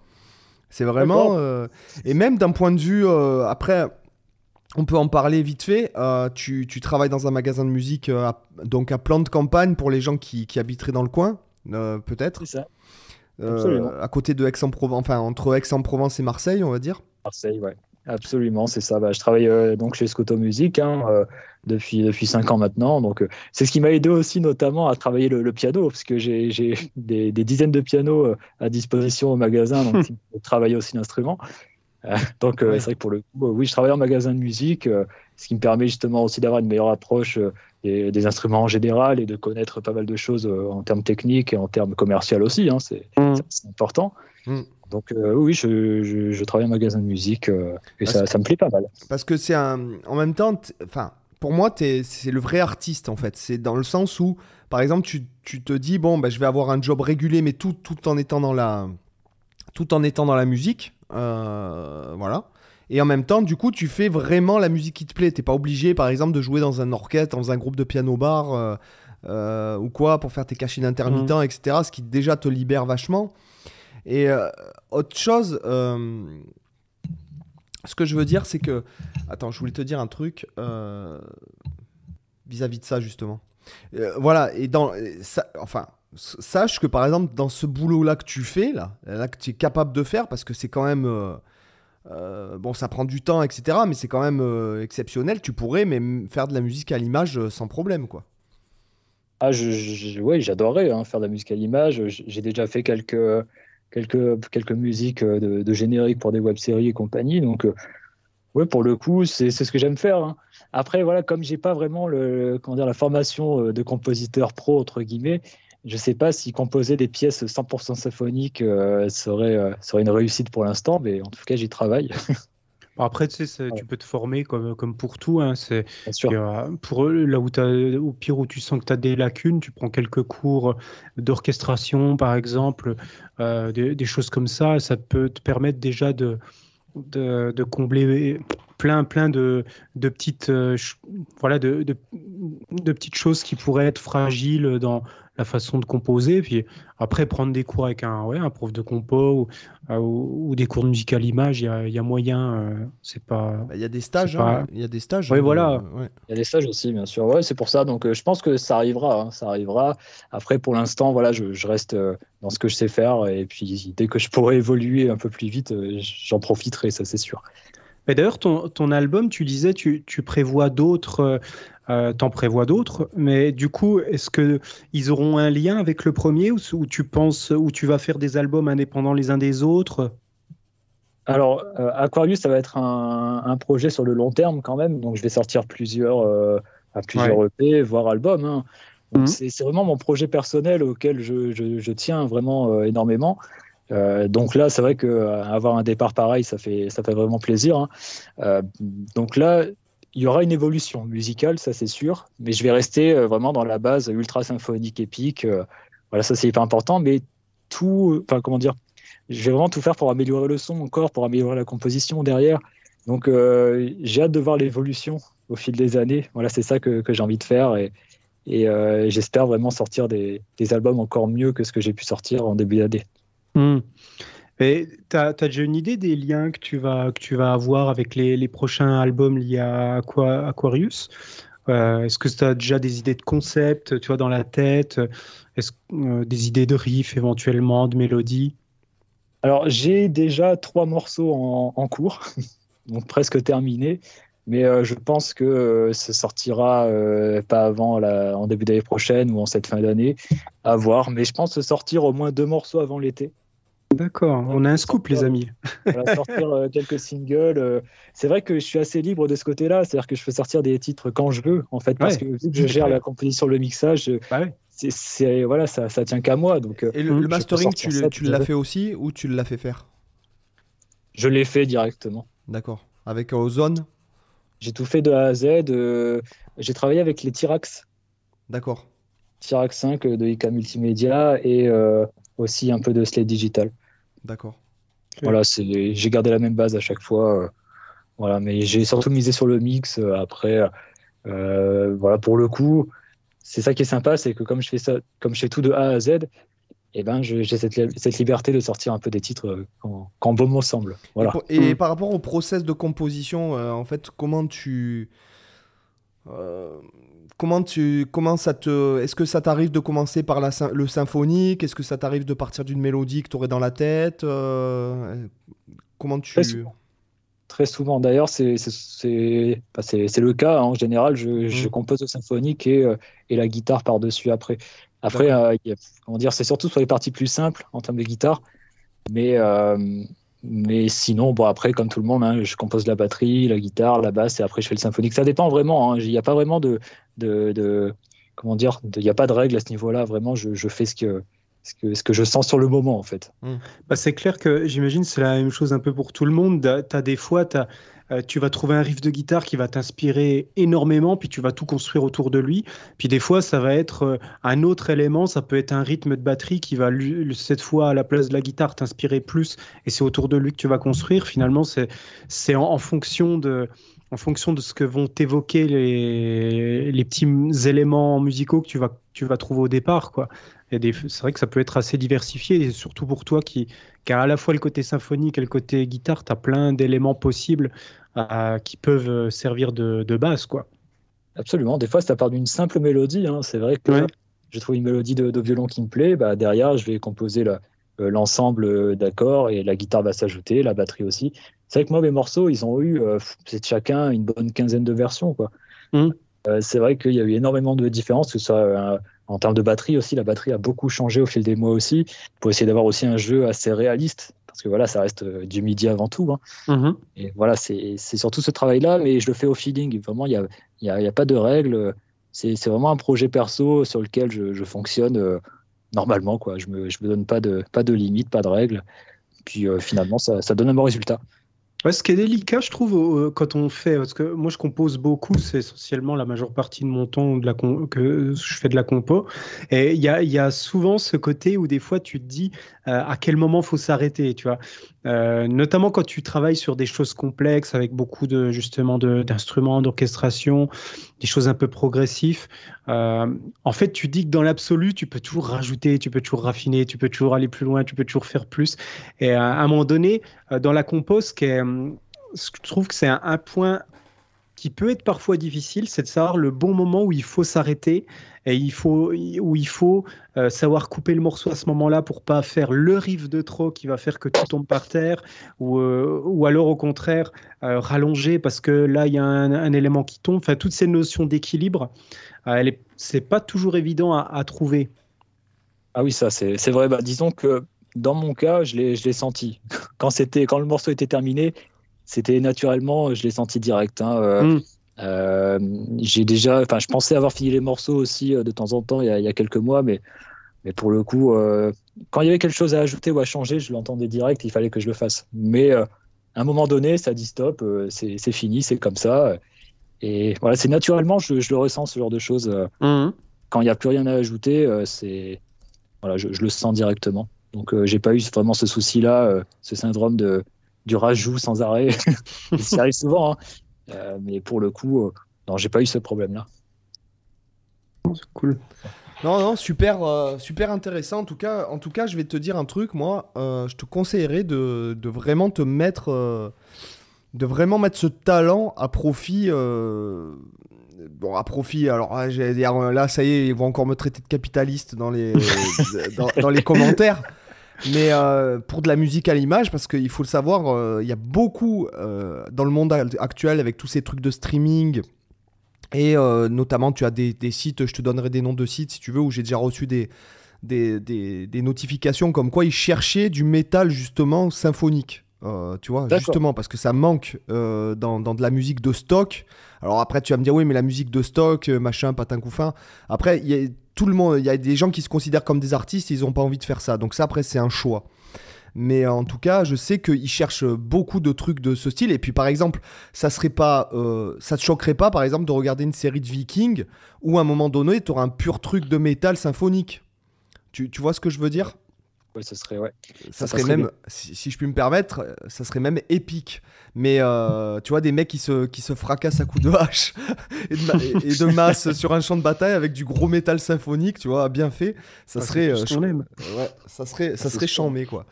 C'est vraiment euh, et même d'un point de vue après. On peut en parler vite fait. Tu, tu, travailles dans un magasin de musique, donc à plan de campagne pour les gens qui, qui habiteraient dans le coin, peut-être. C'est ça. À côté de Aix-en-Provence, enfin entre Aix-en-Provence et Marseille, on va dire. Marseille, ouais. Absolument, c'est ça. Bah, je travaille euh, donc chez Scoto Music hein, euh, depuis depuis cinq ans maintenant. Donc euh, c'est ce qui m'a aidé aussi notamment à travailler le, piano parce que j'ai des, des, dizaines de pianos à disposition au magasin, donc je travaille aussi l'instrument. donc c'est vrai que pour le coup, oui, je travaille en magasin de musique, ce qui me permet justement aussi d'avoir une meilleure approche des, instruments en général et de connaître pas mal de choses en termes techniques et en termes commerciaux aussi. Hein, c'est mmh. important. Mmh. Donc euh, oui, je, travaille en magasin de musique euh, et ça, me plaît pas mal. Parce que c'est un... En même temps, enfin, pour moi, c'est le vrai artiste en fait. C'est dans le sens où, par exemple, tu, te dis, bon, bah, je vais avoir un job régulier, mais tout, tout, en, étant dans la... tout en étant dans la musique. Euh, voilà. Et en même temps, du coup, tu fais vraiment la musique qui te plaît. T'es pas obligé, par exemple, de jouer dans un orchestre, dans un groupe de piano-bar ou quoi, pour faire tes cachets d'intermittents, mmh. etc. Ce qui déjà te libère vachement. Et euh, autre chose, euh, ce que je veux dire, c'est que. Attends, je voulais te dire un truc euh, vis-à-vis de ça, justement. voilà, et dans. Ça, enfin, sache que par exemple, dans ce boulot-là que tu fais, là, là que tu es capable de faire, parce que c'est quand même. Bon, ça prend du temps, etc. Mais c'est quand même exceptionnel. Tu pourrais même faire de la musique à l'image sans problème, quoi. Ah, je, oui, j'adorerais hein, faire de la musique à l'image. J'ai déjà fait quelques, quelques, quelques musiques euh, de, générique pour des web-séries et compagnie. Donc, euh, ouais, pour le coup, c'est ce que j'aime faire. Hein. Après, voilà, comme j'ai pas vraiment comment dire, la formation euh, de compositeur pro, entre guillemets, je sais pas si composer des pièces 100% symphoniques serait, serait une réussite pour l'instant, mais en tout cas, j'y travaille. Après, tu sais, tu peux te former comme, comme pour tout. Hein, c'est pour eux, là où as, au pire où tu sens que tu as des lacunes, tu prends quelques cours d'orchestration, par exemple, euh, des, choses comme ça. Ça peut te permettre déjà de, de, de combler plein, plein de, de petites, euh, voilà, de, de, de, petites choses qui pourraient être fragiles dans, la façon de composer. Puis après, prendre des cours avec un, ouais, un prof de compo ou, euh, ou, des cours de musique à l'image, il y, y a, moyen. Euh, c'est pas. Bah, il y a des stages. Hein. Il y a des stages. Oui, hein, voilà. Il y a des stages aussi, bien sûr. Ouais, c'est pour ça. Donc, euh, je pense que ça arrivera. Hein, ça arrivera. Après, pour l'instant, voilà, je, je, reste dans ce que je sais faire. Et puis, dès que je pourrai évoluer un peu plus vite, j'en profiterai, ça, c'est sûr. D'ailleurs, ton, ton, album, tu disais, tu, tu prévois d'autres euh, t'en prévois d'autres. Mais du coup, est-ce que ils auront un lien avec le premier ou, tu penses ou tu vas faire des albums indépendants les uns des autres? Alors, euh, Aquarius, ça va être un, projet sur le long terme quand même. Donc, je vais sortir plusieurs, euh, à plusieurs EP, voire albums. Hein. Mhm. C'est vraiment mon projet personnel auquel je, tiens vraiment énormément. Donc là, c'est vrai qu'avoir un départ pareil, ça fait, ça fait vraiment plaisir. Hein. donc là, il y aura une évolution musicale, ça c'est sûr, mais je vais rester euh, vraiment dans la base ultra symphonique épique. Euh, voilà, ça c'est hyper important, mais tout, enfin comment dire, je vais vraiment tout faire pour améliorer le son encore, pour améliorer la composition derrière. Donc euh, j'ai hâte de voir l'évolution au fil des années. Voilà, c'est ça que, j'ai envie de faire et j'espère vraiment sortir des, albums encore mieux que ce que j'ai pu sortir en début d'année. Hmm. Tu as, déjà une idée des liens que tu vas, avoir avec les, prochains albums liés à Aquarius? Euh, Est-ce que tu as déjà des idées de concept tu vois, dans la tête? Euh, Des idées de riff éventuellement, de mélodie Alors j'ai déjà trois morceaux en, cours, donc presque terminés. Mais euh, je pense que ça sortira pas avant en début d'année prochaine ou en cette fin d'année, à voir. Mais je pense sortir au moins deux morceaux avant l'été. D'accord, on a un scoop, les amis. sortir euh, quelques singles. Euh, c'est vrai que je suis assez libre de ce côté-là, c'est-à-dire que je peux sortir des titres quand je veux, en fait, parce que vu que je gère la composition, le mixage, bah c'est voilà, ça, ça tient qu'à moi. Donc, Et le, mastering, tu, tu l'as fait aussi ou tu l'as fait faire? Je l'ai fait directement. D'accord. Avec Ozone? J'ai tout fait de A à Z. Euh, j'ai travaillé avec les Tirax. D'accord. Tirax 5 de IK Multimédia et aussi un peu de Slate Digital. D'accord. Voilà, c'est, j'ai gardé la même base à chaque fois. Euh, voilà, mais j'ai surtout misé sur le mix. Euh, après, euh, voilà, pour le coup, c'est ça qui est sympa, c'est que comme je fais ça, comme je fais tout de A à Z, et eh ben, j'ai cette, cette, liberté de sortir un peu des titres quand, quand bon me semble. Voilà. Et, mm. par rapport au process de composition, en fait, comment tu comment tu comment ça te est-ce que ça t'arrive de commencer par la, le symphonique? Est-ce que ça t'arrive de partir d'une mélodie que tu aurais dans la tête? Comment tu très souvent, d'ailleurs c'est c'est bah, le cas hein. en général je, je, mmh. compose au symphonique et, et la guitare par dessus après après comment dire c'est surtout sur les parties plus simples en termes de guitare. Mais mais sinon, bon, après, comme tout le monde, hein, je compose la batterie, la guitare, la basse, et après, je fais le symphonique. Ça dépend vraiment. Hein. Il n'y a pas vraiment de. comment dire Il n'y a pas de règle à ce niveau-là. Vraiment, je fais ce que, ce, que, ce que je sens sur le moment, en fait. Mmh. Bah, c'est clair que j'imagine c'est la même chose un peu pour tout le monde. Tu as des fois, tu as euh, tu vas trouver un riff de guitare qui va t'inspirer énormément, puis tu vas tout construire autour de lui. Puis des fois, ça va être euh, un autre élément, ça peut être un rythme de batterie qui va, cette fois, à la place de la guitare, t'inspirer plus, et c'est autour de lui que tu vas construire. Finalement, c'est en, en fonction de en fonction de ce que vont évoquer les, les petits éléments musicaux que tu vas, tu vas trouver au départ. Quoi. C'est vrai que ça peut être assez diversifié, et surtout pour toi qui, qui a à la fois le côté symphonique et le côté guitare, tu as plein d'éléments possibles qui peuvent euh, servir de, base, quoi. Absolument. Des fois, ça part d'une simple mélodie. Hein. C'est vrai que je trouve une mélodie de, violon qui me plaît. Bah, derrière, je vais composer euh, l'ensemble euh, d'accords et la guitare va s'ajouter, la batterie aussi. C'est vrai que moi, mes morceaux, ils ont eu, c'est chacun une bonne quinzaine de versions. Quoi. Mmh. c'est vrai qu'il y a eu énormément de différences, que ce soit en termes de batterie aussi. La batterie a beaucoup changé au fil des mois aussi, pour essayer d'avoir aussi un jeu assez réaliste parce que voilà, ça reste euh, du midi avant tout. Hein. Mhm. Et voilà, c'est surtout ce travail-là, mais je le fais au feeling. Vraiment, il n'y a, y a, y a, pas de règles. C'est vraiment un projet perso sur lequel je, fonctionne euh, normalement. Quoi. Je ne me, je me donne pas de, pas de limites, pas de règles. Puis euh, finalement, ça, ça donne un bon résultat ce qui est délicat, je trouve, euh, quand on fait, parce que moi je compose beaucoup, c'est essentiellement la majeure partie de mon temps que je fais de la compo. Et il y a, y a, souvent ce côté où des fois tu te dis euh, à quel moment faut s'arrêter, tu vois? Euh, notamment quand tu travailles sur des choses complexes avec beaucoup de justement d'instruments, d'orchestration, des choses un peu progressives. en fait, tu dis que dans l'absolu, tu peux toujours rajouter, tu peux toujours raffiner, tu peux toujours aller plus loin, tu peux toujours faire plus. Et à un moment donné, dans la compo, ce qui est je trouve que c'est un, point qui peut être parfois difficile, c'est de savoir le bon moment où il faut s'arrêter et il faut, où il faut euh, savoir couper le morceau à ce moment-là pour pas faire le riff de trop qui va faire que tout tombe par terre ou, euh, ou alors au contraire euh, rallonger parce que là il y a un, élément qui tombe. Enfin, toutes ces notions d'équilibre, c'est pas toujours évident à, trouver. Ah oui, ça c'est vrai. Bah, disons que dans mon cas, je l'ai senti. Quand le morceau était terminé, c'était naturellement, je l'ai senti direct. Hein, euh, mm. euh, j'ai déjà, enfin, je pensais avoir fini les morceaux aussi euh, de temps en temps il y a, quelques mois, mais, mais pour le coup, quand il y avait quelque chose à ajouter ou à changer, je l'entendais direct, il fallait que je le fasse. Mais à un moment donné, ça dit stop, c'est fini, c'est comme ça. Et voilà, c'est naturellement, je, le ressens ce genre de choses. Mm. Quand il n'y a plus rien à ajouter, c'est voilà, je, je, le sens directement. Donc, j'ai pas eu vraiment ce souci-là, ce syndrome de du rajout sans arrêt. ça arrive souvent, hein. euh, mais pour le coup, euh, non, j'ai pas eu ce problème-là. C'est cool. Non, non, super, euh, super intéressant. En tout, cas, en tout cas, je vais te dire un truc. Moi, je te conseillerais de, de, vraiment te mettre, de vraiment mettre ce talent à profit. Bon, à profit, alors ah, là, ça y est, ils vont encore me traiter de capitaliste dans les, dans les commentaires. Mais euh, pour de la musique à l'image, parce qu'il faut le savoir, euh, il y a beaucoup euh, dans le monde actuel avec tous ces trucs de streaming. Et notamment, tu as des, des, sites, je te donnerai des noms de sites si tu veux, où j'ai déjà reçu des, des, des, des, notifications comme quoi ils cherchaient du métal justement symphonique. tu vois, justement, parce que ça manque dans, dans, de la musique de stock. Alors après, tu vas me dire, oui, mais la musique de stock, machin, patin couffin. Après, il y a tout le monde, il y a des gens qui se considèrent comme des artistes, ils n'ont pas envie de faire ça. Donc ça, après, c'est un choix. Mais en tout cas, je sais qu'ils cherchent beaucoup de trucs de ce style. Et puis, par exemple, ça serait pas, euh, ça te choquerait pas, par exemple, de regarder une série de Vikings où à un moment donné, tu auras un pur truc de métal symphonique. Tu, tu vois ce que je veux dire? Ouais, ça serait, ouais. Ça, serait même, si, je puis me permettre, euh, ça serait même épique. Mais euh, tu vois, des mecs qui se, qui se fracassent à coups de hache et, de masse sur un champ de bataille avec du gros métal symphonique, tu vois, bien fait, ça ah, serait. Euh, ouais, ça serait, ça serait chambé, quoi.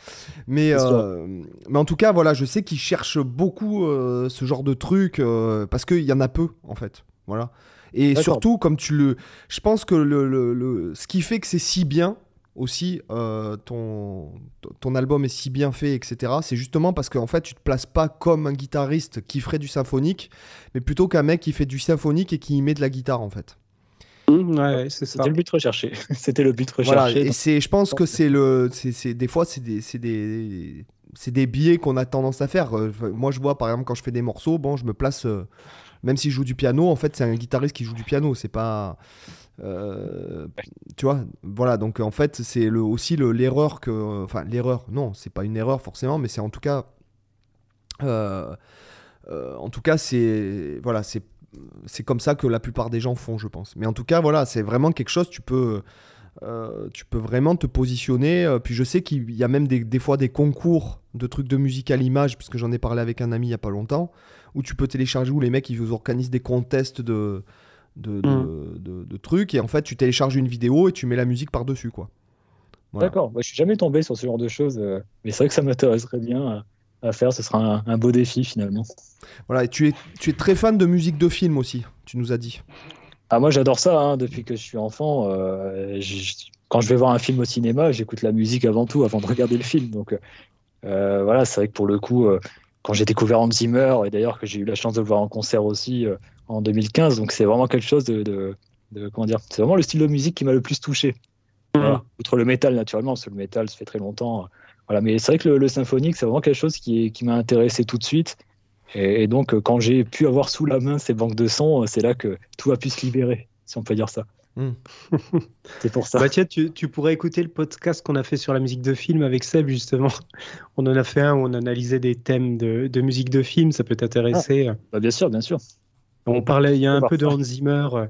Mais, mais en tout cas, voilà, je sais qu'ils cherchent beaucoup ce genre de truc parce qu'il y en a peu, en fait. Voilà. Et surtout, comme tu le. Je pense que le, le, ce qui fait que c'est si bien aussi, euh, ton, ton album est si bien fait, etc., c'est justement parce qu'en fait, tu te places pas comme un guitariste qui ferait du symphonique, mais plutôt qu'un mec qui fait du symphonique et qui y met de la guitare, en fait. Mmh, ouais, c'est ça. C'était le but recherché. C'était le but recherché. Voilà, et c'est, je pense que c'est le, c'est, des fois, c'est des, c'est des, c'est des biais qu'on a tendance à faire. Euh, moi, je vois, par exemple, quand je fais des morceaux, bon, je me place, euh, même si je joue du piano, en fait, c'est un guitariste qui joue du piano. C'est pas, euh, tu vois, voilà. Donc, en fait, c'est le, aussi le, l'erreur que, enfin, l'erreur. Non, c'est pas une erreur forcément, mais c'est en tout cas, en tout cas, c'est, voilà, c'est c'est comme ça que la plupart des gens font, je pense. Mais en tout cas, voilà, c'est vraiment quelque chose, tu peux, euh, tu peux vraiment te positionner. Euh, puis je sais qu'il y a même des, fois des concours de trucs de musique à l'image, puisque j'en ai parlé avec un ami il n'y a pas longtemps, où tu peux télécharger, où les mecs ils vous organisent des contests de, de, de, mm. trucs, et en fait tu télécharges une vidéo et tu mets la musique par-dessus, quoi. D'accord, moi je suis jamais tombé sur ce genre de choses, euh, mais c'est vrai que ça m'intéresserait bien à faire, ce sera un, beau défi finalement. Voilà, et tu es, tu es très fan de musique de film aussi, tu nous as dit. Ah, moi j'adore ça, hein, depuis que je suis enfant. Euh, quand je vais voir un film au cinéma, j'écoute la musique avant tout, avant de regarder le film. Donc euh, voilà, c'est vrai que pour le coup, euh, quand j'ai découvert Hans Zimmer, et d'ailleurs que j'ai eu la chance de le voir en concert aussi en 2015, donc c'est vraiment quelque chose de, de, comment dire, c'est vraiment le style de musique qui m'a le plus touché. Mmh. Outre le métal naturellement, parce que le métal, ça fait très longtemps voilà, mais c'est vrai que le, symphonique, c'est vraiment quelque chose qui, qui m'a intéressé tout de suite. Et, donc, euh, quand j'ai pu avoir sous la main ces banques de sons, euh, c'est là que tout a pu se libérer, si on peut dire ça. Hmm. c'est pour ça. Bah tiens, tu, tu, pourrais écouter le podcast qu'on a fait sur la musique de film avec Seb, justement. On en a fait un où on analysait des thèmes de, de musique de film, ça peut t'intéresser. Ah, bah bien sûr, bien sûr. On parlait, il y a un peu de Hans Zimmer euh,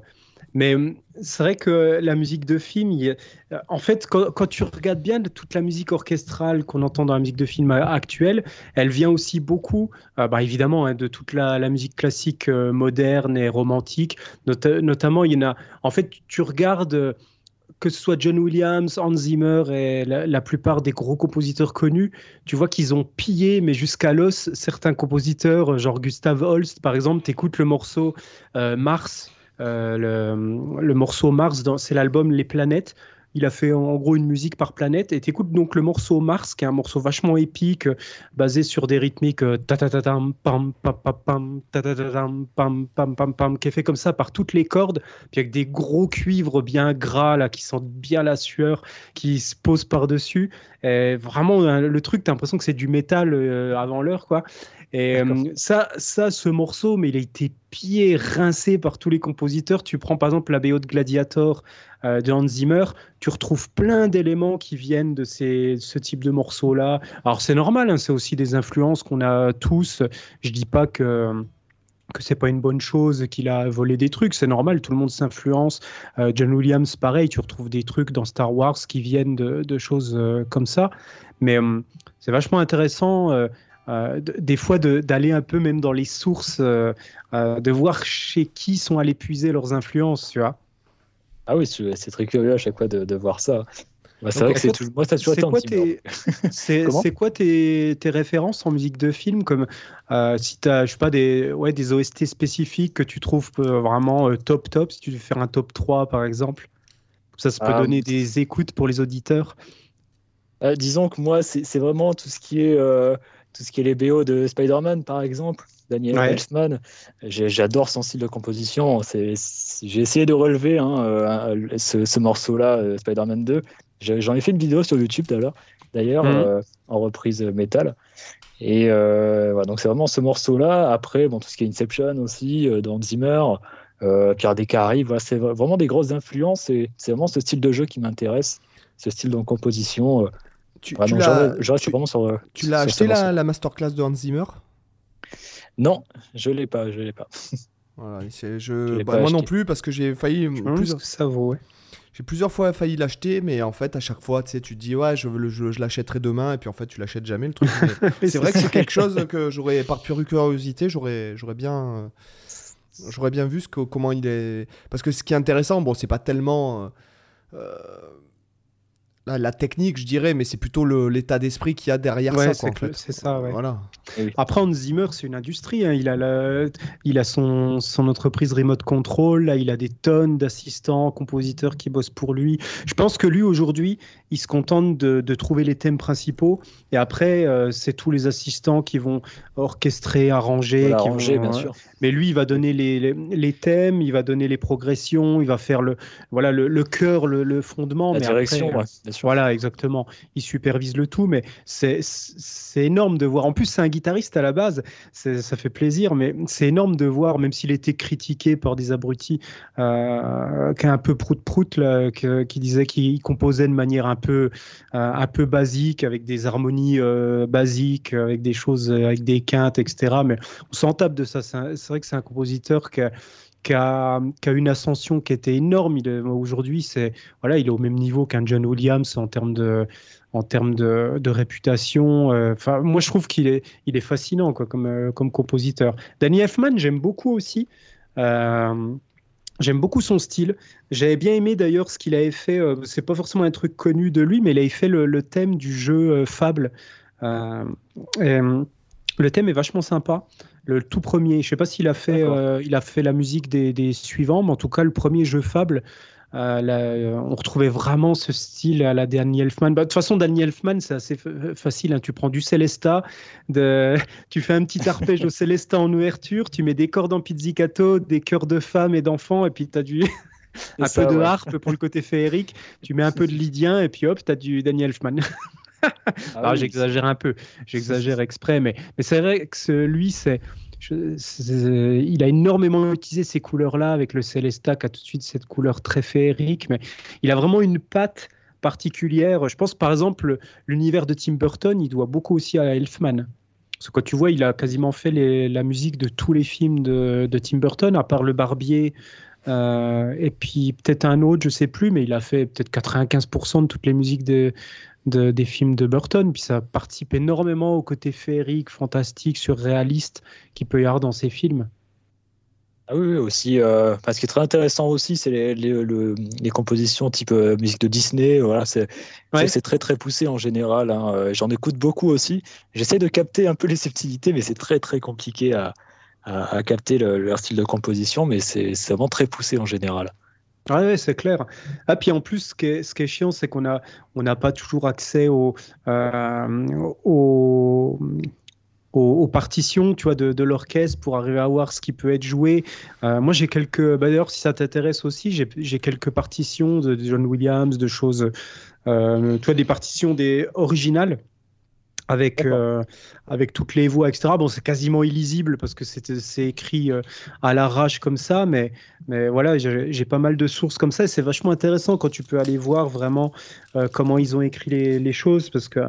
mais hum, c'est vrai que la musique de film, en fait, quand, tu regardes bien toute la musique orchestrale qu'on entend dans la musique de film actuelle, elle vient aussi beaucoup, euh, bah, évidemment, hein, de toute la, musique classique euh, moderne et romantique. notamment, il y en a. En fait, tu regardes euh, que ce soit John Williams, Hans Zimmer et la, plupart des gros compositeurs connus, tu vois qu'ils ont pillé, mais jusqu'à l'os, certains compositeurs, genre Gustav Holst, par exemple, t'écoutes le morceau Mars euh, le, morceau Mars, c'est l'album Les Planètes. Il a fait en gros une musique par planète. Et t'écoutes donc le morceau Mars, qui est un morceau vachement épique, euh, basé sur des rythmiques ta ta ta pam pam pam ta ta pam pam pam pam qui est fait comme ça par toutes les cordes, puis avec des gros cuivres bien gras là qui sentent bien la sueur, qui se posent par dessus. vraiment le truc, t'as l'impression que c'est du métal euh, avant l'heure quoi. Et ça, ça, ce morceau, mais il a été pied rincé par tous les compositeurs. Tu prends par exemple la BO de Gladiator euh, de Hans Zimmer, tu retrouves plein d'éléments qui viennent de ces, ce type de morceaux-là. Alors c'est normal, hein, c'est aussi des influences qu'on a tous. Je dis pas que que c'est pas une bonne chose qu'il a volé des trucs, c'est normal, tout le monde s'influence. Euh, John Williams, pareil, tu retrouves des trucs dans Star Wars qui viennent de, de choses euh, comme ça. Mais c'est vachement intéressant euh, des fois d'aller un peu même dans les sources, euh, euh, de voir chez qui sont allés puiser leurs influences, tu vois. Ah oui, c'est très curieux à chaque fois de, voir ça. Bah, c'est vrai que c'est toujours... moi ça toujours été quoi tes... C'est quoi tes... tes, références en musique de film comme si tu as je sais pas des ouais des OST spécifiques que tu trouves vraiment top top si tu veux faire un top 3 par exemple? Ça ça peut ah, donner des écoutes pour les auditeurs. disons que moi c'est vraiment tout ce qui est tout ce qui est les BO de Spider-Man, par exemple, Daniel ouais. J'adore son style de composition. J'ai essayé de relever hein, euh, ce, morceau-là, euh, Spider-Man 2. J'en ai fait une vidéo sur YouTube d'ailleurs, mhm. euh, en reprise métal. Et voilà, donc c'est vraiment ce morceau-là. Après, bon, tout ce qui est Inception aussi, dans Zimmer, Pierre Descaries, voilà, c'est vraiment des grosses influences. Et c'est vraiment ce style de jeu qui m'intéresse, ce style de composition. Tu, l'as, acheté la, la, masterclass de Hans Zimmer? Non, je l'ai pas, je l'ai pas. Voilà, je, bah, moi non plus parce que j'ai failli. Plusieurs... ça vaut, J'ai plusieurs fois failli l'acheter, mais en fait, à chaque fois, tu sais, tu te dis, ouais, je, je, je l'achèterai demain, et puis en fait, tu l'achètes jamais le truc. c'est vrai que c'est quelque chose que j'aurais, par pure curiosité, j'aurais, j'aurais bien, j'aurais bien vu ce que, comment il est. Parce que ce qui est intéressant, bon, c'est pas tellement. Euh, la technique, je dirais, mais c'est plutôt l'état d'esprit qu'il y a derrière ça. C'est ça, ouais. Voilà. Après, Hans Zimmer, c'est une industrie. Hein. Il a, il a son, son entreprise Remote Control. Là, il a des tonnes d'assistants, compositeurs qui bossent pour lui. Je pense que lui, aujourd'hui, il se contente de, de, trouver les thèmes principaux. Et après, euh, c'est tous les assistants qui vont orchestrer, arranger. arranger, bien sûr. Mais lui, il va donner les, les, thèmes, il va donner les progressions, il va faire le, voilà, le, le cœur, le, fondement. La direction, bien Voilà, exactement. Il supervise le tout, mais c'est énorme de voir. En plus, c'est un guitariste à la base, ça fait plaisir, mais c'est énorme de voir, même s'il était critiqué par des abrutis, euh, qui un peu prout-prout, qui disait qu'il composait de manière un peu, euh, un peu basique, avec des harmonies euh, basiques, avec des choses, avec des quintes, etc. Mais on s'en tape de ça. C'est vrai que c'est un compositeur qui qui a, une ascension qui était énorme. Aujourd'hui, c'est voilà, il est au même niveau qu'un John Williams en termes de, en termes de, réputation. Euh, enfin, moi, je trouve qu'il est, il est fascinant quoi, comme, euh, comme compositeur. Danny Elfman, j'aime beaucoup aussi. Euh, j'aime beaucoup son style. J'avais bien aimé d'ailleurs ce qu'il avait fait. c'est pas forcément un truc connu de lui, mais il avait fait le, thème du jeu Fable. le thème est vachement sympa le tout premier. Je sais pas s'il a fait, euh, il a fait la musique des, suivants, mais en tout cas le premier jeu Fable. Euh, euh, on retrouvait vraiment ce style à la Danny Elfman. Bah, de toute façon, Danny Elfman, c'est assez facile. Hein. Tu prends du Celesta, de... tu fais un petit arpège au Celesta en ouverture, tu mets des cordes en pizzicato, des chœurs de femmes et d'enfants, et puis tu as du. un peu de harpe pour le côté féerique, tu mets un peu de lydien, et puis hop, tu as du Danny Elfman. Ah j'exagère un peu, j'exagère exprès, mais, mais c'est vrai que lui, c'est, il a énormément utilisé ces couleurs-là avec le Celesta qui a tout de suite cette couleur très féerique, mais il a vraiment une patte particulière. Je pense par exemple l'univers de Tim Burton, il doit beaucoup aussi à Elfman. Parce que quand tu vois, il a quasiment fait la musique de tous les films de, de Tim Burton, à part Le Barbier, euh, et puis peut-être un autre, je sais plus, mais il a fait peut-être 95% de toutes les musiques de, des films de Burton. Puis ça participe énormément au côté féerique, fantastique, surréaliste qui peut y avoir dans ces films. Ah oui, aussi. Euh, ce qui est très intéressant aussi, c'est les, les, compositions type euh, musique de Disney. Voilà, c'est c'est très très poussé en général. Hein. Euh, j'en écoute beaucoup aussi. J'essaie de capter un peu les subtilités, mais c'est très très compliqué à, à, capter leur style de composition. Mais c'est vraiment très poussé en général. Ouais, c'est clair. Ah, puis en plus, ce qui est, chiant, c'est qu'on n'a on n'a pas toujours accès euh, au, aux, partitions tu vois, de, de l'orchestre pour arriver à voir ce qui peut être joué. Euh, moi, j'ai quelques. Bah, D'ailleurs, si ça t'intéresse aussi, j'ai quelques partitions de, John Williams, de choses. Euh, tu vois, des partitions des originales avec, euh, avec toutes les voix, etc. Bon, c'est quasiment illisible parce que c'est écrit euh, à l'arrache comme ça, mais, mais voilà, j'ai pas mal de sources comme ça c'est vachement intéressant quand tu peux aller voir vraiment euh, comment ils ont écrit les, les choses parce que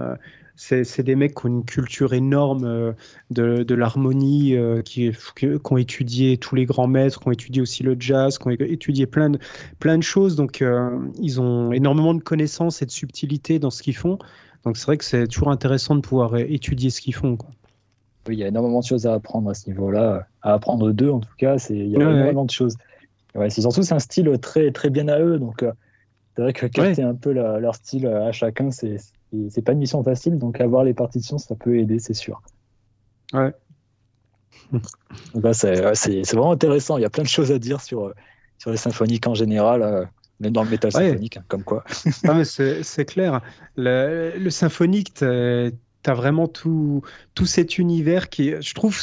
c'est des mecs qui ont une culture énorme de, de l'harmonie, qui, qui, ont étudié tous les grands maîtres, qui ont étudié aussi le jazz, qui ont étudié plein de, plein de choses. Donc, ils ont énormément de connaissances et de subtilité dans ce qu'ils font. Donc c'est vrai que c'est toujours intéressant de pouvoir étudier ce qu'ils font. Oui, il y a énormément de choses à apprendre à ce niveau-là. À apprendre d'eux, en tout cas, il y a énormément de choses. Ouais, c'est surtout c'est un style très très bien à eux, donc euh, c'est vrai que capter un peu leur style à chacun, c'est c'est pas une mission facile, donc avoir les partitions, ça peut aider, c'est sûr. Ouais. c'est vraiment intéressant. Il y a plein de choses à dire sur sur les symphoniques en général. Même dans le métal symphonique, hein, comme quoi. ah, c'est clair. Le, le symphonique, tu as vraiment tout, tout cet univers qui, je trouve,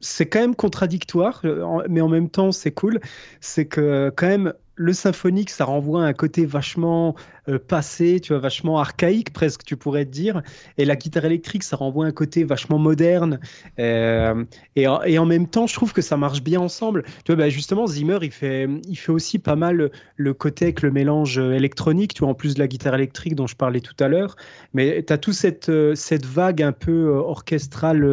c'est quand même contradictoire, mais en même temps, c'est cool. C'est que quand même, le symphonique, ça renvoie à un côté vachement euh, passé, tu vois, vachement archaïque presque, tu pourrais te dire. Et la guitare électrique, ça renvoie à un côté vachement moderne. Euh, et, en même temps, je trouve que ça marche bien ensemble. Tu vois, bah, justement, Zimmer, il fait, il fait aussi pas mal le côté avec le mélange électronique, tu vois, en plus de la guitare électrique dont je parlais tout à l'heure. Mais tu as toute cette, euh, cette vague un peu orchestrale,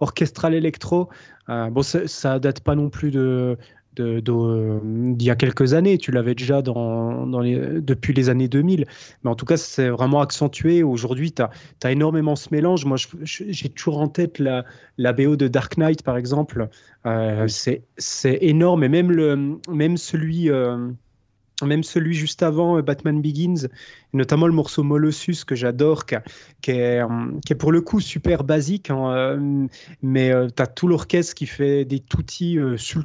orchestrale électro. bon, ça, ça date pas non plus de d'il y a quelques années. Tu l'avais déjà dans, dans les, depuis les années 2000. Mais en tout cas, c'est vraiment accentué. Aujourd'hui, tu as, énormément ce mélange. Moi, j'ai toujours en tête la, la BO de Dark Knight, par exemple. Euh, c'est énorme. Et même, le, même celui. Euh, même celui juste avant, euh, Batman Begins, notamment le morceau Molossus que j'adore, qui, est, qui, est, pour le coup super basique, hein, euh, mais tu as tout l'orchestre qui fait des toutis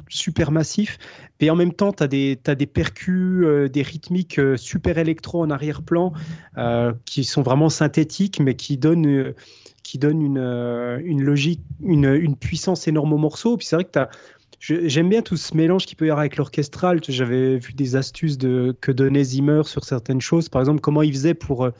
super massifs, et en même temps tu as des, as des percus, des rythmiques super électro en arrière-plan, qui sont vraiment synthétiques, mais qui donnent, qui une, une logique, une, une, puissance énorme au morceau. Puis c'est vrai que tu as J'aime bien tout ce mélange qui peut y avoir avec l'orchestral. J'avais vu des astuces de, que donnait Zimmer sur certaines choses. Par exemple, comment il faisait pour, euh,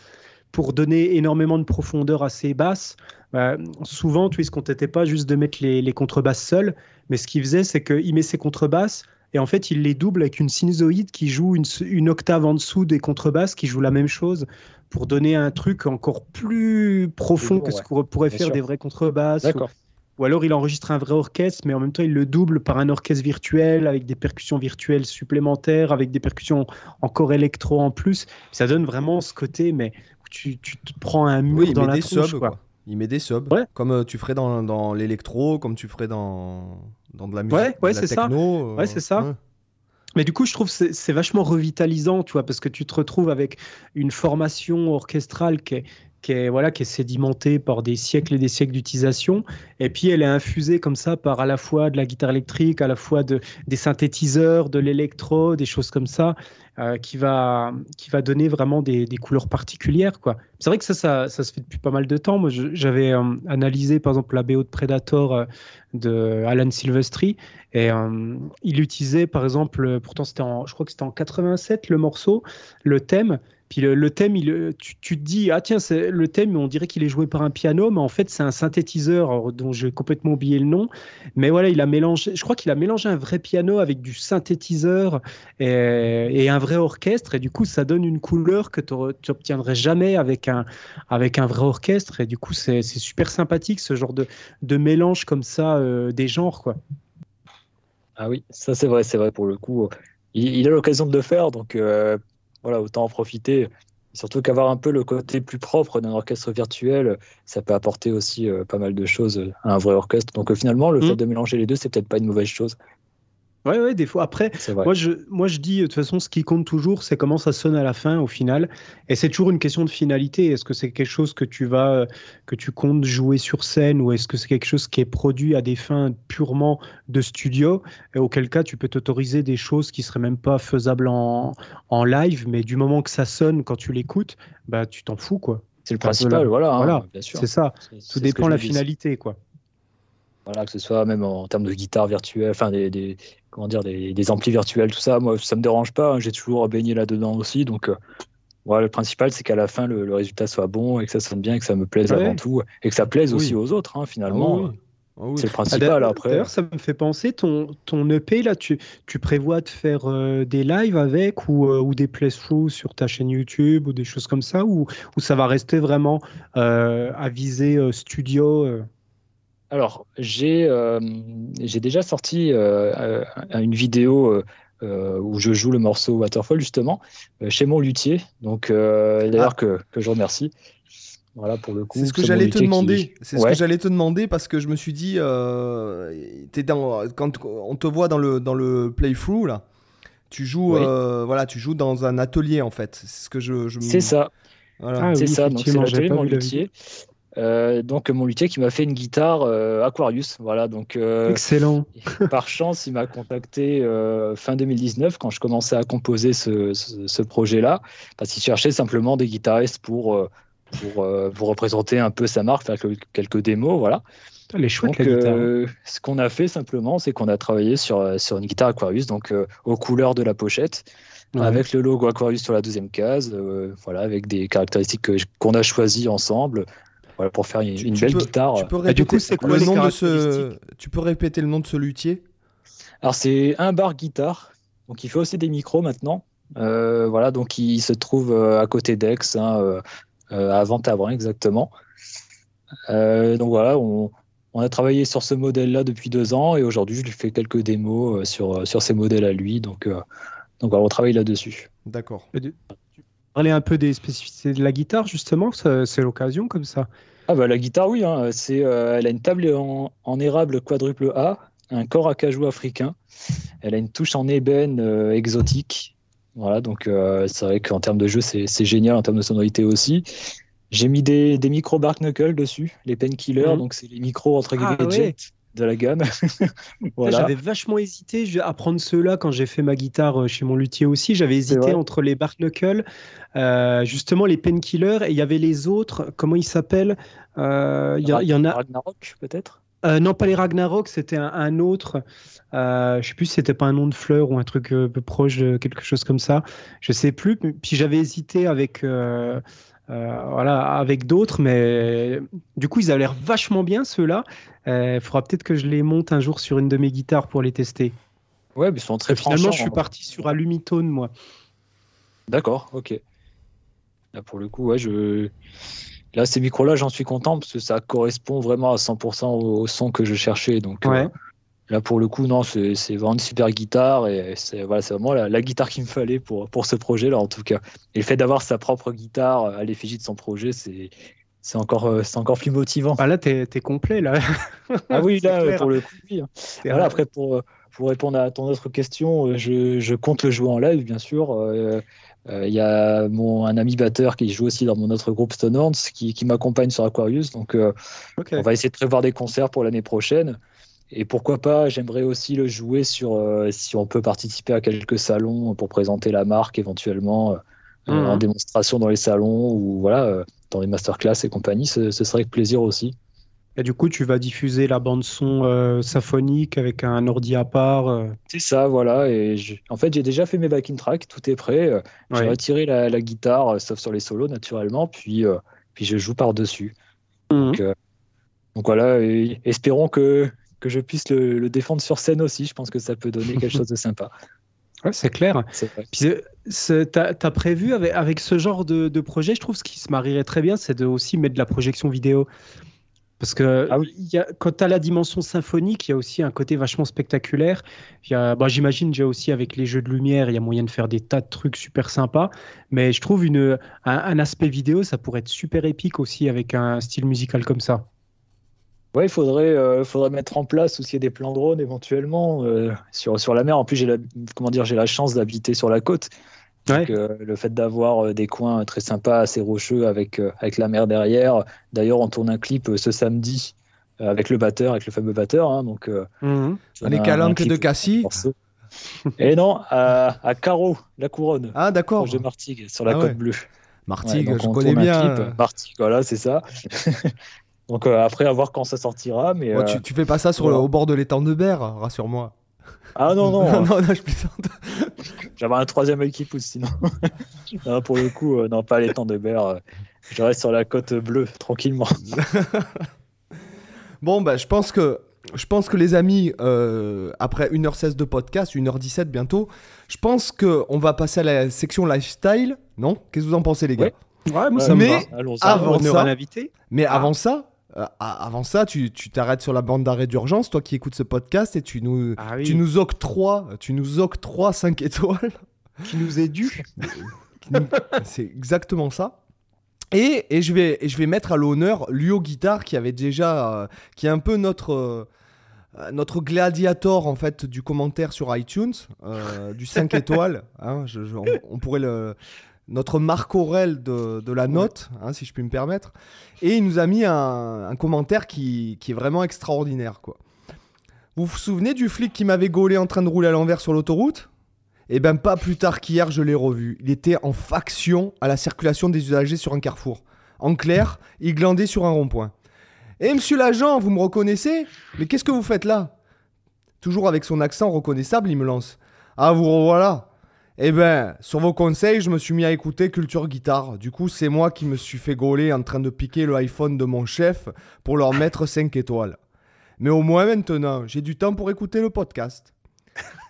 pour donner énormément de profondeur à ses basses. Bah, souvent, tu ne se contentait pas juste de mettre les, les contrebasses seules, mais ce qu'il faisait, c'est qu'il met ses contrebasses et en fait, il les double avec une sinusoïde qui joue une, une, octave en dessous des contrebasses qui joue la même chose pour donner un truc encore plus profond que ce qu'on pourrait faire des vraies contrebasses. D'accord. Ou alors il enregistre un vrai orchestre, mais en même temps il le double par un orchestre virtuel avec des percussions virtuelles supplémentaires, avec des percussions encore électro en plus. Ça donne vraiment ce côté, mais tu, tu te prends un mur dans la des tronche, quoi. Il met des subs, comme euh, tu ferais dans, dans l'électro, comme tu ferais dans, dans de la musique, ouais, ouais, c'est ça. Euh, ouais, c'est ça. Mais du coup, je trouve que c'est vachement revitalisant, tu vois, parce que tu te retrouves avec une formation orchestrale qui est, qui est, voilà, qui est sédimentée par des siècles et des siècles d'utilisation. Et puis, elle est infusée comme ça par à la fois de la guitare électrique, à la fois de, des synthétiseurs, de l'électro, des choses comme ça, euh, qui, va, qui va donner vraiment des, des couleurs particulières. Quoi. C'est vrai que ça, ça, ça, se fait depuis pas mal de temps. Moi, j'avais euh, analysé, par exemple, la BO de Predator euh, de Alan Silvestri. Et il utilisait, par exemple, pourtant, c'était en, je crois que c'était en 87, le morceau, le thème. Puis le, thème, il, tu, tu, te dis, ah tiens, le thème, on dirait qu'il est joué par un piano, mais en fait, c'est un synthétiseur dont j'ai complètement oublié le nom. Mais voilà, il a mélangé, je crois qu'il a mélangé un vrai piano avec du synthétiseur et, un vrai orchestre. Et du coup, ça donne une couleur que tu n'obtiendrais jamais avec un, avec un vrai orchestre. Et du coup, c'est super sympathique ce genre de, de mélange comme ça euh, des genres, quoi. Ah oui, ça c'est vrai, c'est vrai pour le coup. Il, a l'occasion de le faire, donc euh, voilà, autant en profiter. Surtout qu'avoir un peu le côté plus propre d'un orchestre virtuel, ça peut apporter aussi euh, pas mal de choses à un vrai orchestre. Donc euh, finalement, le mmh. fait de mélanger les deux, c'est peut-être pas une mauvaise chose. Ouais, ouais, des fois. Après, moi je, moi je dis, de toute façon, ce qui compte toujours, c'est comment ça sonne à la fin, au final. Et c'est toujours une question de finalité. Est-ce que c'est quelque chose que tu vas, que tu comptes jouer sur scène ou est-ce que c'est quelque chose qui est produit à des fins purement de studio? Et Auquel cas, tu peux t'autoriser des choses qui seraient même pas faisables en, en live, mais du moment que ça sonne quand tu l'écoutes, bah, tu t'en fous, quoi. C'est le principal, voilà. Hein, voilà, c'est ça. Tout dépend de la finalité, quoi. Voilà, que ce soit même en termes de guitare virtuelle, enfin des, des comment dire, des, des, amplis virtuels, tout ça, moi, ça me dérange pas. Hein, j'ai toujours baigné là-dedans aussi. Donc, euh, voilà, le principal, c'est qu'à la fin, le, résultat soit bon et que ça sonne bien et que ça me plaise avant tout et que ça plaise aussi aux autres, hein, finalement. Ah ah c'est le principal après. D'ailleurs, ça me fait penser, ton, ton EP, là, tu, tu prévois de faire euh, des lives avec ou, euh, ou des playthroughs sur ta chaîne YouTube ou des choses comme ça ou, ou ça va rester vraiment à viser studio alors, j'ai euh, déjà sorti euh, une vidéo euh, où je joue le morceau Waterfall, justement, chez mon luthier. Donc, d'ailleurs, ah. que, je remercie. Voilà, pour le coup. C'est ce que j'allais te demander. C'est ce que j'allais te demander parce que je me suis dit, es dans, quand on te voit dans le, dans le playthrough, là, tu joues, voilà, tu joues dans un atelier, en fait. C'est ce que je. C'est ça. Voilà. c'est ça, donc c'est l'atelier de mon luthier. Euh, donc mon luthier qui m'a fait une guitare euh, Aquarius, voilà. Donc euh, excellent. par chance, il m'a contacté fin 2019 quand je commençais à composer ce, projet-là, parce qu'il cherchait simplement des guitaristes pour pour vous représenter un peu sa marque, faire quelques démos, voilà. Les chouettes, donc, hein. ce qu'on a fait simplement, c'est qu'on a travaillé sur sur une guitare Aquarius, donc aux couleurs de la pochette. Avec le logo Aquarius sur la deuxième case, voilà, avec des caractéristiques qu'on a choisies ensemble, pour faire une, belle guitare. Tu peux répéter, du coup, c'est le nom de ce... Tu peux répéter le nom de ce luthier? Alors, c'est un bar guitare. Donc, il fait aussi des micros maintenant. Euh, voilà, donc il se trouve euh, à côté d'Aix, hein, euh, à Ventavrin exactement. donc voilà, on, a travaillé sur ce modèle-là depuis deux ans et aujourd'hui je lui fais quelques démos sur, sur ces modèles à lui. Donc, donc voilà, on travaille là-dessus. D'accord parler un peu des spécificités de la guitare, justement C'est l'occasion comme ça Ah bah la guitare, oui. Hein, c'est, euh, elle a une table en, érable quadruple A, un corps à cajou africain. Elle a une touche en ébène euh, exotique. Voilà, donc c'est vrai qu'en termes de jeu, c'est génial, en termes de sonorité aussi. J'ai mis des, des micros Bark Knuckle dessus, les Painkillers, mhm. donc c'est les micros entre ah, guillemets de la gamme. voilà. J'avais vachement hésité à prendre ceux-là quand j'ai fait ma guitare chez mon luthier aussi. J'avais hésité entre les Bark Knuckle, justement les Painkillers, et il y avait les autres, comment ils s'appellent Il y, y, en a. Ragnarok peut-être? Euh, non, pas les Ragnarok, c'était un, autre. Euh, je sais plus si c'était pas un nom de fleur ou un truc euh, peu proche de quelque chose comme ça. Je sais plus. Puis j'avais hésité avec, euh, voilà, avec d'autres, mais du coup, ils avaient l'air vachement bien ceux-là. Il faudra peut-être que je les monte un jour sur une de mes guitares pour les tester. Ouais, mais ils sont très Finalement, je suis parti sur Alumitone, moi. D'accord, ok. Là, pour le coup, ouais, je Là, ces micros-là, j'en suis content parce que ça correspond vraiment à 100% au, son que je cherchais. Donc euh, là, pour le coup, non, c'est vraiment une super guitare et c'est voilà, vraiment la, guitare qu'il me fallait pour, pour ce projet-là, en tout cas. Et le fait d'avoir sa propre guitare à l'effigie de son projet, c'est. C'est encore, euh, encore plus motivant. Ah là, t'es es complet, là. ah oui, là, pour le coup, oui. Voilà, après, pour, pour répondre à ton autre question, euh, je, je compte le jouer en live, bien sûr. Euh, il y a mon, un ami batteur qui joue aussi dans mon autre groupe Stonehorns qui, qui m'accompagne sur Aquarius. Donc, euh, on va essayer de prévoir des concerts pour l'année prochaine. Et pourquoi pas, j'aimerais aussi le jouer sur euh, si on peut participer à quelques salons pour présenter la marque éventuellement en mmh. démonstration dans les salons ou voilà dans les masterclass et compagnie. Ce, ce serait avec plaisir aussi. Et du coup, tu vas diffuser la bande son euh, symphonique avec un ordi à part. Euh. C'est ça, voilà. Et en fait, j'ai déjà fait mes backing tracks, tout est prêt. Euh, j'ai retiré la, guitare, sauf sur les solos naturellement, puis puis je joue par dessus. Mhm. Donc, voilà. espérons que que je puisse le, défendre sur scène aussi. Je pense que ça peut donner quelque chose de sympa. Ouais, c'est clair. Tu as, prévu avec, avec ce genre de, de, projet, je trouve ce qui se marierait très bien, c'est de aussi mettre de la projection vidéo. Parce que ah y a, quand tu as la dimension symphonique, il y a aussi un côté vachement spectaculaire. Bah, J'imagine déjà aussi avec les jeux de lumière, il y a moyen de faire des tas de trucs super sympas. Mais je trouve une, un, aspect vidéo, ça pourrait être super épique aussi avec un style musical comme ça. Ouais, il faudrait, euh, faudrait mettre en place aussi des plans drone éventuellement euh, sur, sur la mer. En plus, j'ai la, comment dire, j'ai la chance d'habiter sur la côte. Euh, le fait d'avoir euh, des coins très sympas, assez rocheux, avec, euh, avec la mer derrière. D'ailleurs, on tourne un clip ce samedi avec le batteur, avec le fameux batteur. Hein, donc, mmh. Les calanques de Cassis Et non, à, à Carreau, la couronne. Ah, d'accord. de Martigues, sur la ah côte bleue. Martigues, je connais bien. Martigues, voilà, c'est ça. donc, après, à voir quand ça sortira. Mais, tu, tu, fais pas ça sur le, au bord de l'étang de Berre, rassure-moi. Ah non, non. non, non, je J'avais un troisième équipe sinon. non, pour le coup, euh, non, pas les temps de Berre. Euh, je reste sur la côte bleue, tranquillement. bon, bah, je pense que. Je pense que les amis, euh, après 1h16 de podcast, 1h17 bientôt, je pense qu'on va passer à la section lifestyle. Non? Qu'est-ce que vous en pensez, les gars? Ouais, moi ça mais me va. Avant ça, mais ah. avant ça, euh, avant ça, tu t'arrêtes sur la bande d'arrêt d'urgence, toi qui écoutes ce podcast, et tu nous, ah tu nous octroies, tu nous octroies 5 étoiles. Qui nous est dû. C'est exactement ça. Et, et, je vais, et je vais mettre à l'honneur Luo Guitar qui avait déjà, euh, qui est un peu notre, euh, notre gladiator en fait du commentaire sur iTunes, du 5 étoiles. Hein, on, pourrait le, notre Marc Aurel de, la note, hein, si je puis me permettre. Et il nous a mis un, commentaire qui, est vraiment extraordinaire. Quoi. Vous vous souvenez du flic qui m'avait gaulé en train de rouler à l'envers sur l'autoroute? Eh bien, pas plus tard qu'hier, je l'ai revu. Il était en faction à la circulation des usagers sur un carrefour. En clair, il glandait sur un rond-point. Eh, monsieur l'agent, vous me reconnaissez? Mais qu'est-ce que vous faites là? Toujours avec son accent reconnaissable, il me lance. Ah, vous revoilà eh ben, sur vos conseils, je me suis mis à écouter Culture Guitare. Du coup, c'est moi qui me suis fait gauler en train de piquer le iPhone de mon chef pour leur mettre 5 étoiles. Mais au moins maintenant, j'ai du temps pour écouter le podcast.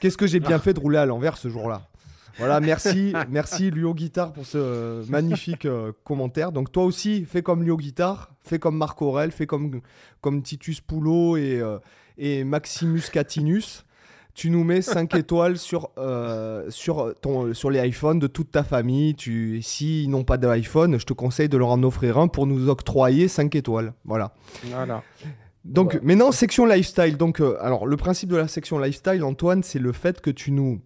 Qu'est-ce que j'ai bien fait de rouler à l'envers ce jour-là? Voilà, merci, merci Luo Guitare pour ce magnifique euh, commentaire. Donc toi aussi, fais comme Luo Guitare, fais comme Marc Aurel, fais comme, comme Titus Poulot et, euh, et Maximus Catinus tu nous mets 5 étoiles sur, euh, sur, ton, sur les iPhones de toute ta famille. Tu, s'ils n'ont pas d'iPhone, je te conseille de leur en offrir un pour nous octroyer 5 étoiles. Voilà. Voilà. Donc, maintenant, section lifestyle. Donc, euh, alors, le principe de la section lifestyle, Antoine, c'est le fait que tu nous,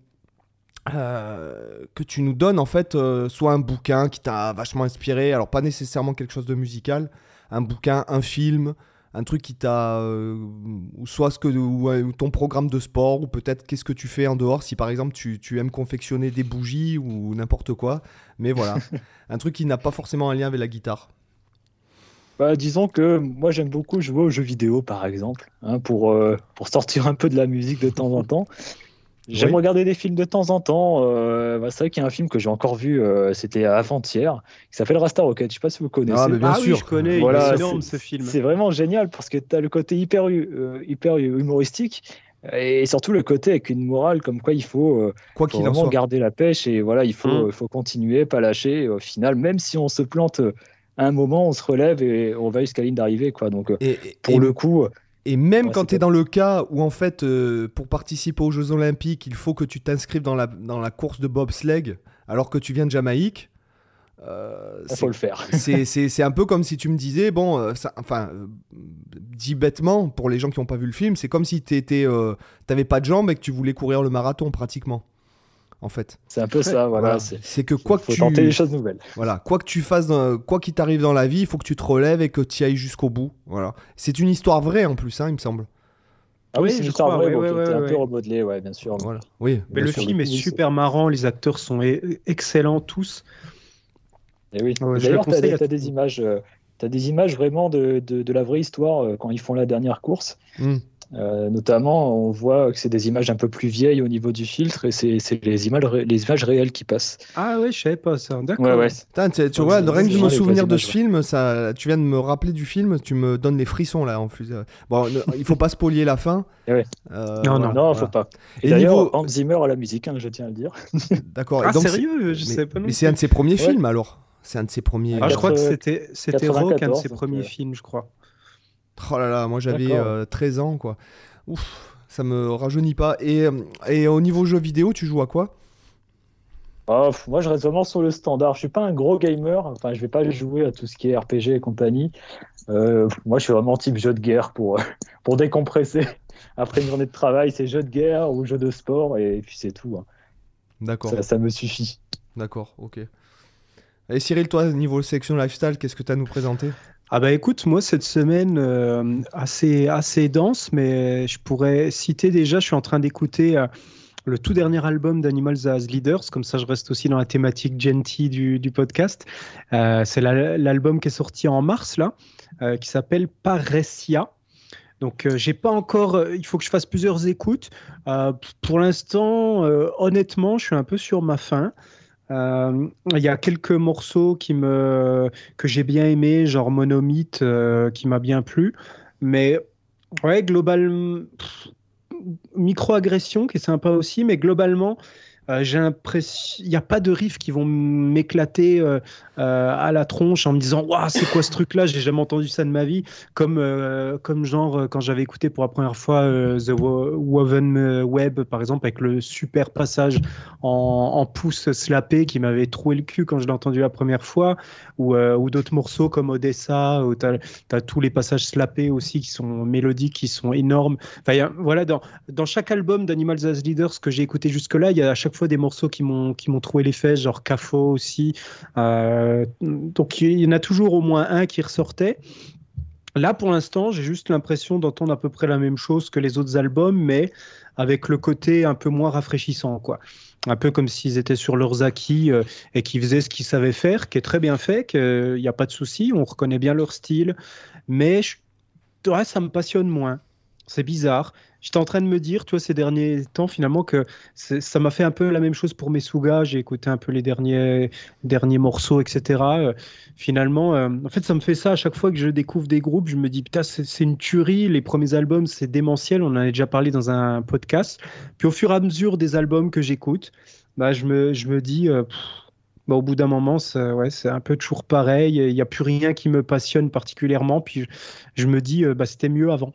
que tu nous donnes en fait soit un bouquin qui t'a vachement inspiré, alors pas nécessairement quelque chose de musical, un bouquin, un film, un truc qui t'a euh, soit ce que ou, ton programme de sport ou peut-être qu'est-ce que tu fais en dehors si par exemple tu, tu aimes confectionner des bougies ou n'importe quoi mais voilà. Un truc qui n'a pas forcément un lien avec la guitare. Bah, disons que moi j'aime beaucoup jouer aux jeux vidéo par exemple hein, pour, euh, pour sortir un peu de la musique de temps en temps J'aime regarder des films de temps en temps. Euh, bah, c'est vrai qu'il y a un film que j'ai encore vu, euh, c'était avant-hier, qui s'appelle Rasta Rocket. Je sais pas si vous connaissez. Ah, mais bien ah sûr. Oui, je connais. Voilà, c'est énorme ce film. C'est vraiment génial parce que tu as le côté hyper, euh, hyper humoristique et surtout le côté avec une morale comme quoi il faut, quoi qu'il vraiment garder la pêche et voilà, il faut, mmh. faut continuer, pas lâcher. au final, même si on se plante à un moment, on se relève et on va jusqu'à la ligne d'arrivée. Quoi. Donc, pour le coup. Et même quand tu es dans le cas où, en fait, euh, pour participer aux Jeux Olympiques, il faut que tu t'inscrives dans la, dans la course de bobsleigh alors que tu viens de Jamaïque. Euh, il faut le faire. c'est un peu comme si tu me disais, bon, euh, ça, enfin, dit bêtement, pour les gens qui n'ont pas vu le film, c'est comme si tu n'avais pas de jambes et que tu voulais courir le marathon pratiquement en fait. C'est un peu ça, voilà. C'est que quoi que tu tenter des choses nouvelles. Voilà, quoi que tu fasses, quoi qu'il t'arrive dans la vie, il faut que tu te relèves et que tu ailles jusqu'au bout. Voilà. C'est une histoire vraie en plus, hein, il me semble. Ah oui, c'est une histoire vraie, un peu remodelée, ouais, bien sûr. Voilà. Oui, mais le film est super marrant, les acteurs sont e-, excellents tous. Et oui. D'ailleurs, tu as, des images. Euh, as des images vraiment de, de, la vraie histoire euh, quand ils font la dernière course. Hmm. Euh, notamment, on voit que c'est des images un peu plus vieilles au niveau du filtre et c'est les images, les images réelles qui passent. Ah ouais, je savais pas ça. D'accord. Ouais, tu, vois, rien que de me souvenir de ce film, ça, tu viens de me rappeler du film, tu me donnes les frissons là en plus. Bon, il faut pas spolier la fin. Eh euh, non, non, non, faut pas. Et, d'ailleurs, Hans Zimmer à la musique, hein, je tiens à le dire. D'accord. Ah, sérieux Je mais, sais pas. Mais c'est un de ses premiers films alors. C'est un de ses premiers. Ah, je crois que c'était c'était Rock, un de ses premiers euh, films, je crois. Oh là là, moi j'avais 13 euh, ans, quoi. Ouf, ça me rajeunit pas. Et, euh, et au niveau jeu vidéo, tu joues à quoi? Oh, Moi, je reste vraiment sur le standard. Je suis pas un gros gamer. Enfin, je vais pas jouer à tout ce qui est RPG et compagnie. Euh, moi, je suis vraiment type jeu de guerre pour, pour décompresser. Après une journée de travail, c'est jeu de guerre ou jeu de sport, et puis c'est tout. Hein. D'accord. Ça, ça me suffit. D'accord, ok. Et Cyril, toi, niveau section lifestyle, qu'est-ce que tu as à nous présenter? Ah bah écoute, moi cette semaine euh, assez assez dense, mais je pourrais citer déjà, je suis en train d'écouter euh, le tout dernier album d'Animals as Leaders, comme ça je reste aussi dans la thématique gentil du, du podcast. Euh, c'est l'album qui est sorti en mars là, qui s'appelle Paresia. Donc j'ai pas encore, il faut que je fasse plusieurs écoutes. pour l'instant, honnêtement, je suis un peu sur ma faim. Euh, il y a quelques morceaux qui me, que j'ai bien aimé, genre Monomythe, euh, qui m'a bien plu. Mais ouais, globalement, micro-agression qui est sympa aussi, mais globalement, euh, j'ai l'impression, il n'y a pas de riffs qui vont m'éclater euh, euh, à la tronche en me disant, waouh, c'est quoi ce truc-là? J'ai jamais entendu ça de ma vie. Comme, comme genre quand j'avais écouté pour la première fois The Woven Web, par exemple, avec le super passage en, en pouce slappé qui m'avait troué le cul quand je l'ai entendu la première fois, ou, ou d'autres morceaux comme Odessa, où tu as, tous les passages slappés aussi qui sont mélodiques, qui sont énormes. Enfin, voilà, dans, dans chaque album d'Animals as Leaders que j'ai écouté jusque-là, il y a à chaque des morceaux qui m'ont qui m'ont trouvé les fesses, genre Cafo aussi. Euh, donc il y en a toujours au moins un qui ressortait. Là, pour l'instant, j'ai juste l'impression d'entendre à peu près la même chose que les autres albums, mais avec le côté un peu moins rafraîchissant, quoi. Un peu comme s'ils étaient sur leurs acquis euh, et qu'ils faisaient ce qu'ils savaient faire, qui est très bien fait, qu'il n'y a pas de souci, on reconnaît bien leur style, mais ça me passionne moins. C'est bizarre. J'étais en train de me dire, tu vois, ces derniers temps, finalement, que ça m'a fait un peu la même chose pour mes Mesuga. J'ai écouté un peu les derniers, derniers morceaux, etc. Euh, finalement, euh, en fait, ça me fait ça à chaque fois que je découvre des groupes. Je me dis, putain, c'est une tuerie. Les premiers albums, c'est démentiel. On en a déjà parlé dans un podcast. Puis au fur et à mesure des albums que j'écoute, bah, je, me, je me dis, euh, bah, au bout d'un moment, c'est ouais, un peu toujours pareil. Il n'y a plus rien qui me passionne particulièrement. Puis je, me dis, euh, bah, c'était mieux avant.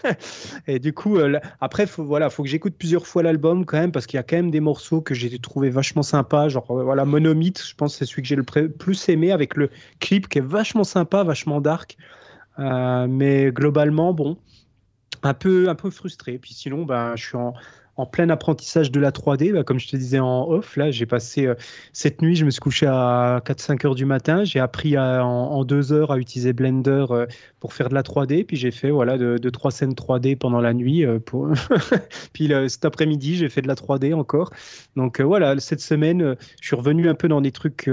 et du coup, euh, après, faut, voilà, faut que j'écoute plusieurs fois l'album quand même, parce qu'il y a quand même des morceaux que j'ai trouvé vachement sympas. Genre, euh, voilà, Monomythe, je pense que c'est celui que j'ai le plus aimé, avec le clip qui est vachement sympa, vachement dark. mais globalement, bon, un peu, un peu frustré. Puis sinon, ben, je suis en en plein apprentissage de la 3D. Bah, comme je te disais en off, là, j'ai passé euh, cette nuit, je me suis couché à 4-5 heures du matin. J'ai appris en, en, deux heures à utiliser Blender euh, pour faire de la 3D. Puis j'ai fait voilà, de, trois scènes 3D pendant la nuit. Euh, puis cet après-midi, j'ai fait de la 3D encore. Donc voilà, cette semaine, je suis revenu un peu dans des trucs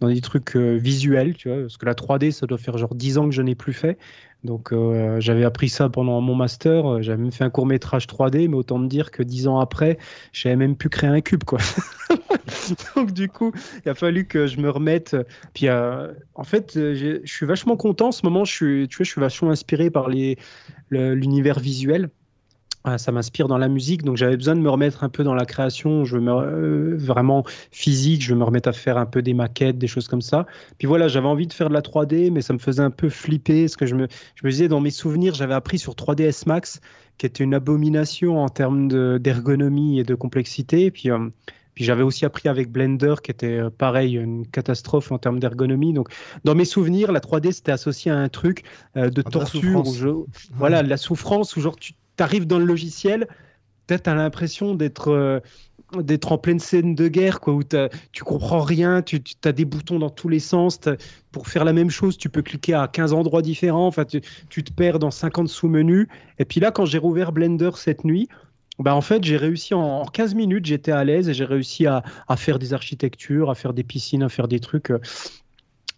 dans des trucs visuels, tu vois, parce que la 3D, ça doit faire genre 10 ans que je n'ai plus fait. Donc euh, j'avais appris ça pendant mon master, euh, j'avais même fait un court métrage 3D, mais autant me dire que dix ans après, j'avais même pu créer un cube, quoi. Donc du coup, il a fallu que je me remette. Puis euh, en fait, je suis vachement content en ce moment. Je suis, tu vois, je suis vachement inspiré par l'univers visuel. Ah, ça m'inspire dans la musique, donc j'avais besoin de me remettre un peu dans la création, je me euh, vraiment physique, je veux me remettre à faire un peu des maquettes, des choses comme ça. Puis voilà, j'avais envie de faire de la 3D, mais ça me faisait un peu flipper, parce que je me, je me disais dans mes souvenirs, j'avais appris sur 3ds Max, qui était une abomination en termes d'ergonomie et de complexité. Puis, euh, puis j'avais aussi appris avec Blender, qui était euh, pareil, une catastrophe en termes d'ergonomie. Donc, dans mes souvenirs, la 3D, c'était associé à un truc de torture, voilà, de la souffrance, où genre tu arrives dans le logiciel, peut-être tu as l'impression d'être euh, d'être en pleine scène de guerre, quoi, où tu comprends rien, tu, as des boutons dans tous les sens. Pour faire la même chose, tu peux cliquer à 15 endroits différents. Tu, te perds dans 50 sous-menus. Et puis là, quand j'ai rouvert Blender cette nuit, bah en fait, j'ai réussi en, 15 minutes, j'étais à l'aise et j'ai réussi à, à, faire des architectures, à faire des piscines, à faire des trucs.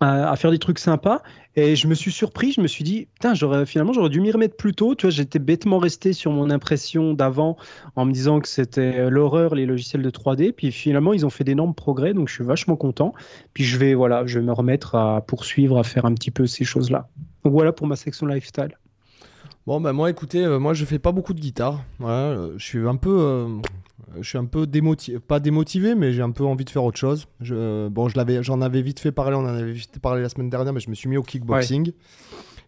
Euh, à, faire des trucs sympas. Et je me suis surpris, je me suis dit, putain, j'aurais, finalement, j'aurais dû m'y remettre plus tôt. Tu vois, j'étais bêtement resté sur mon impression d'avant en me disant que c'était l'horreur, les logiciels de 3D. Puis finalement, ils ont fait d'énormes progrès, donc je suis vachement content. Puis je vais, voilà, je vais me remettre à poursuivre, à faire un petit peu ces choses-là. Donc voilà pour ma section lifestyle. Bon, ben moi, écoutez, euh, moi, je fais pas beaucoup de guitare. Euh, je suis un peu. Euh, je suis un peu démotivé, pas démotivé, mais j'ai un peu envie de faire autre chose. Je, bon, je l'avais, j'en avais vite fait parler, on en avait vite parlé la semaine dernière, mais je me suis mis au kickboxing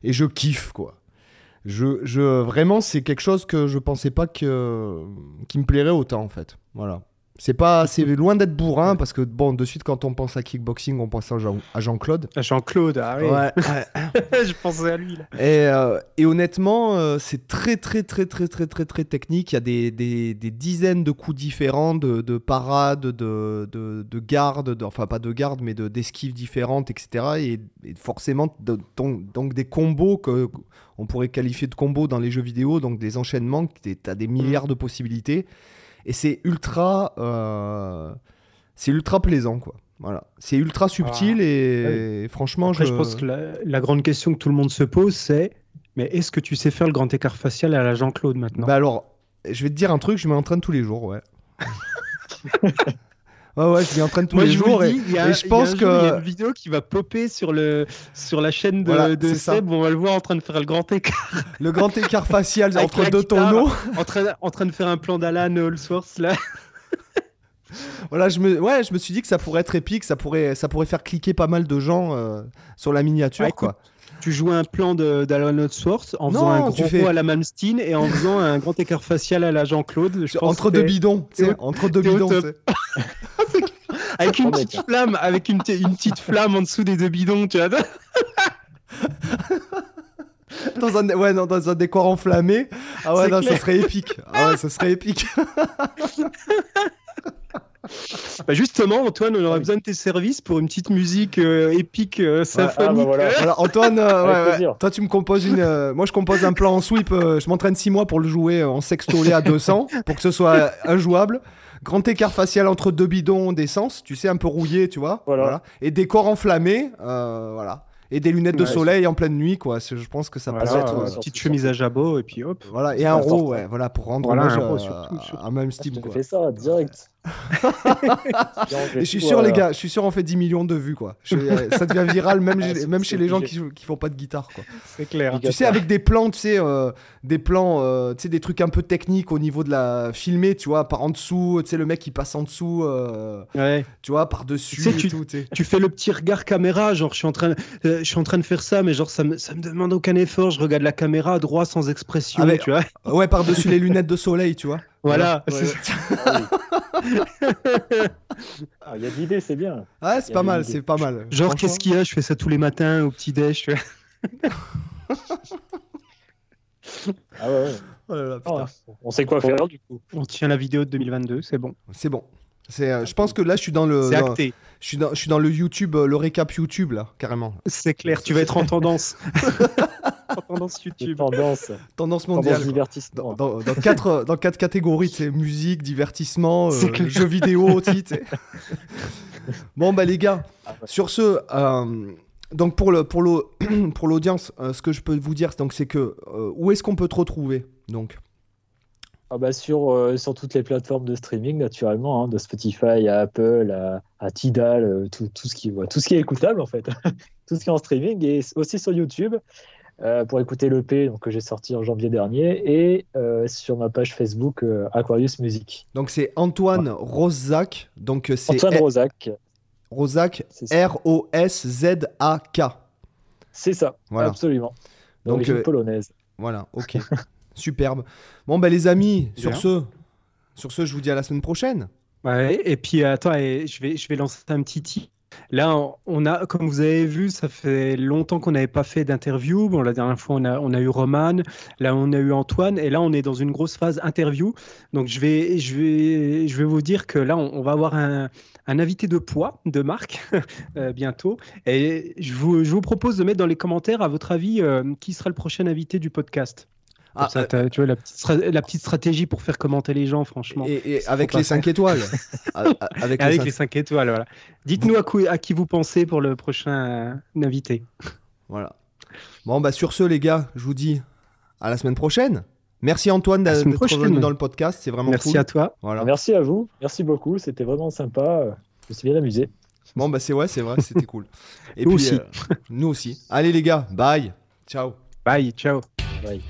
et je kiffe quoi. Je, je vraiment, c'est quelque chose que je pensais pas que qui me plairait autant en fait. Voilà. C'est pas, c'est loin d'être bourrin parce que bon, de suite quand on pense à kickboxing, on pense à, Jean, à Jean-Claude. À Jean-Claude, ah oui. Ouais. je pensais à lui là. Et, euh, et honnêtement, euh, c'est très très très très très très très technique. Il y a des, des, des dizaines de coups différents, de, de parades, de, de, de gardes, enfin pas de garde, mais de d'esquives différentes, etc. Et, forcément, donc, donc, des combos que on pourrait qualifier de combos dans les jeux vidéo, donc des enchaînements. Tu as des milliards de possibilités et c'est ultra euh, c'est ultra plaisant quoi. Voilà. C'est ultra subtil ah. et, franchement je... pense que la, grande question que tout le monde se pose c'est mais est-ce que tu sais faire le grand écart facial à la Jean-Claude maintenant? Bah alors je vais te dire un truc je m'entraîne tous les jours ouais Ouais, ouais, je m'y entraîne tous les jours. et, je pense que. Il y a une vidéo qui va popper sur, le, sur la chaîne de, de Seb. On va le voir en train de faire le grand écart. Le grand écart facial entre deux tonneaux. En train, en train de faire un plan d'Alan Allsworth, là. voilà, je me, ouais, je me suis dit que ça pourrait être épique, ça pourrait, ça pourrait faire cliquer pas mal de gens euh, sur la miniature, quoi tu joues un plan d'Alan Source en faisant un gros fais... à la Malmsteen et en faisant un grand écart facial à la Jean-Claude. Entre deux bidons, entre deux bidons. avec une petite flamme, avec une, une, petite flamme en dessous des deux bidons, tu vois. dans un, ouais, non, dans un décor enflammé. Ah ouais, non, ça serait épique. Ah ouais, ça serait épique. Bah justement, Antoine, on aurait besoin de tes services pour une petite musique euh, épique euh, ah, bah symphonique. voilà. Antoine, euh, toi tu me composes une. moi je compose un plan en sweep. je m'entraîne 6 mois pour le jouer en sextolé à 200 pour que ce soit injouable. Grand écart facial entre deux bidons d'essence, tu sais, un peu rouillé, tu vois. Voilà. Et décor enflammé, voilà et des lunettes de soleil en pleine nuit quoi je pense que ça voilà, peut être une petite chemise à jabot et puis hop voilà et un raw ouais voilà pour rendre voilà, un raw surtout, surtout. même Steam quoi. fais ça direct je suis sûr, les gars, je suis sûr, on fait 10 millions de vues, quoi. Euh, ça devient viral, même, même chez les gens qui, qui font pas de guitare, quoi. C'est clair. Tu sais, avec des plans, tu sais, euh, des plans, euh, tu sais, des trucs un peu techniques au niveau de la filmée, tu vois, par en dessous, tu sais, le mec qui passe en dessous, ouais. tu vois, par dessus. Tu, tout, tu fais le petit regard caméra, genre, je suis en train, je suis en train de faire ça, mais genre, ça me, ça me demande aucun effort. Je regarde la caméra droit sans expression, tu vois. Ouais, par dessus les lunettes de soleil, tu vois. Voilà. Ah, il y a d'idées, c'est bien. Ouais, c'est pas mal, c'est pas mal. Genre, qu'est-ce qu'il y a? Je fais ça tous les matins au petit déj. Ah ouais, ouais. Oh là là. Oh, on sait quoi faire du coup. On tient la vidéo de 2022, c'est bon. C'est bon. C'est, euh, je pense que là, je suis dans le. C'est dans- acté. je suis dans, je suis dans le YouTube, euh, le récap YouTube là, carrément. C'est clair, tu vas être en tendance. en tendance YouTube. tendance, Tendance tendance mondiale. divertissement. Dans, dans, dans quatre, euh, dans quatre catégories, c'est musique, divertissement, euh, jeux vidéo, tu sais. Bon, bah les gars, Ah ouais. sur ce, euh, donc pour le pour l'au- pour l'audience, euh, ce que je peux vous dire, donc c'est que euh, où est-ce qu'on peut te retrouver Donc, Ah bah sur, euh, sur toutes les plateformes de streaming, naturellement, hein, de Spotify à Apple, à, à Tidal, euh, tout, tout, ce qui, ouais, tout ce qui est écoutable en fait. tout ce qui est en streaming et aussi sur YouTube euh, pour écouter l'EP donc, que j'ai sorti en janvier dernier et euh, sur ma page Facebook euh, Aquarius Music. donc c'est Antoine Rosac, donc c'est Antoine R- Rosac, Rosac, c'est ça. R O S Z A K. C'est ça, Voilà. absolument. Donc, euh, polonaise. Voilà, ok, superbe. Bon, bah les amis, sur ce, sur ce, je vous dis à la semaine prochaine. Ouais, et puis attends, et je vais, je vais lancer un petit tip. Là, on- a, comme vous avez vu, ça fait longtemps qu'on n'avait pas fait d'interview. Bon, la dernière fois, on a, on a eu Roman, là, on a eu Antoine, et là, on est dans une grosse phase interview. Donc, je vais, je vais, je vais vous dire que là, on, on va avoir un, un invité de poids, de marque, euh, bientôt. Et je vous, je vous propose de mettre dans les commentaires, à votre avis, euh, qui sera le prochain invité du podcast. Ah, ça, tu vois, la petite, la petite stratégie pour faire commenter les gens, franchement. Et, et faut avec les 5 étoiles. Avec les Avec cinq- les 5 étoiles, voilà. Dites-nous à, qui vous pensez pour le prochain euh, invité. Voilà. Bon, bah sur ce, les gars, je vous dis à la semaine prochaine. Merci Antoine d'être venu dans le podcast, c'est vraiment Merci cool. à toi. Voilà. Merci à vous, merci beaucoup, c'était vraiment sympa. Je me suis bien amusé. Bon, bah c'est ouais, c'est vrai, c'était cool. Et Nous puis, aussi. euh, nous aussi. Allez les gars, bye. Ciao. Bye, ciao. Ouais.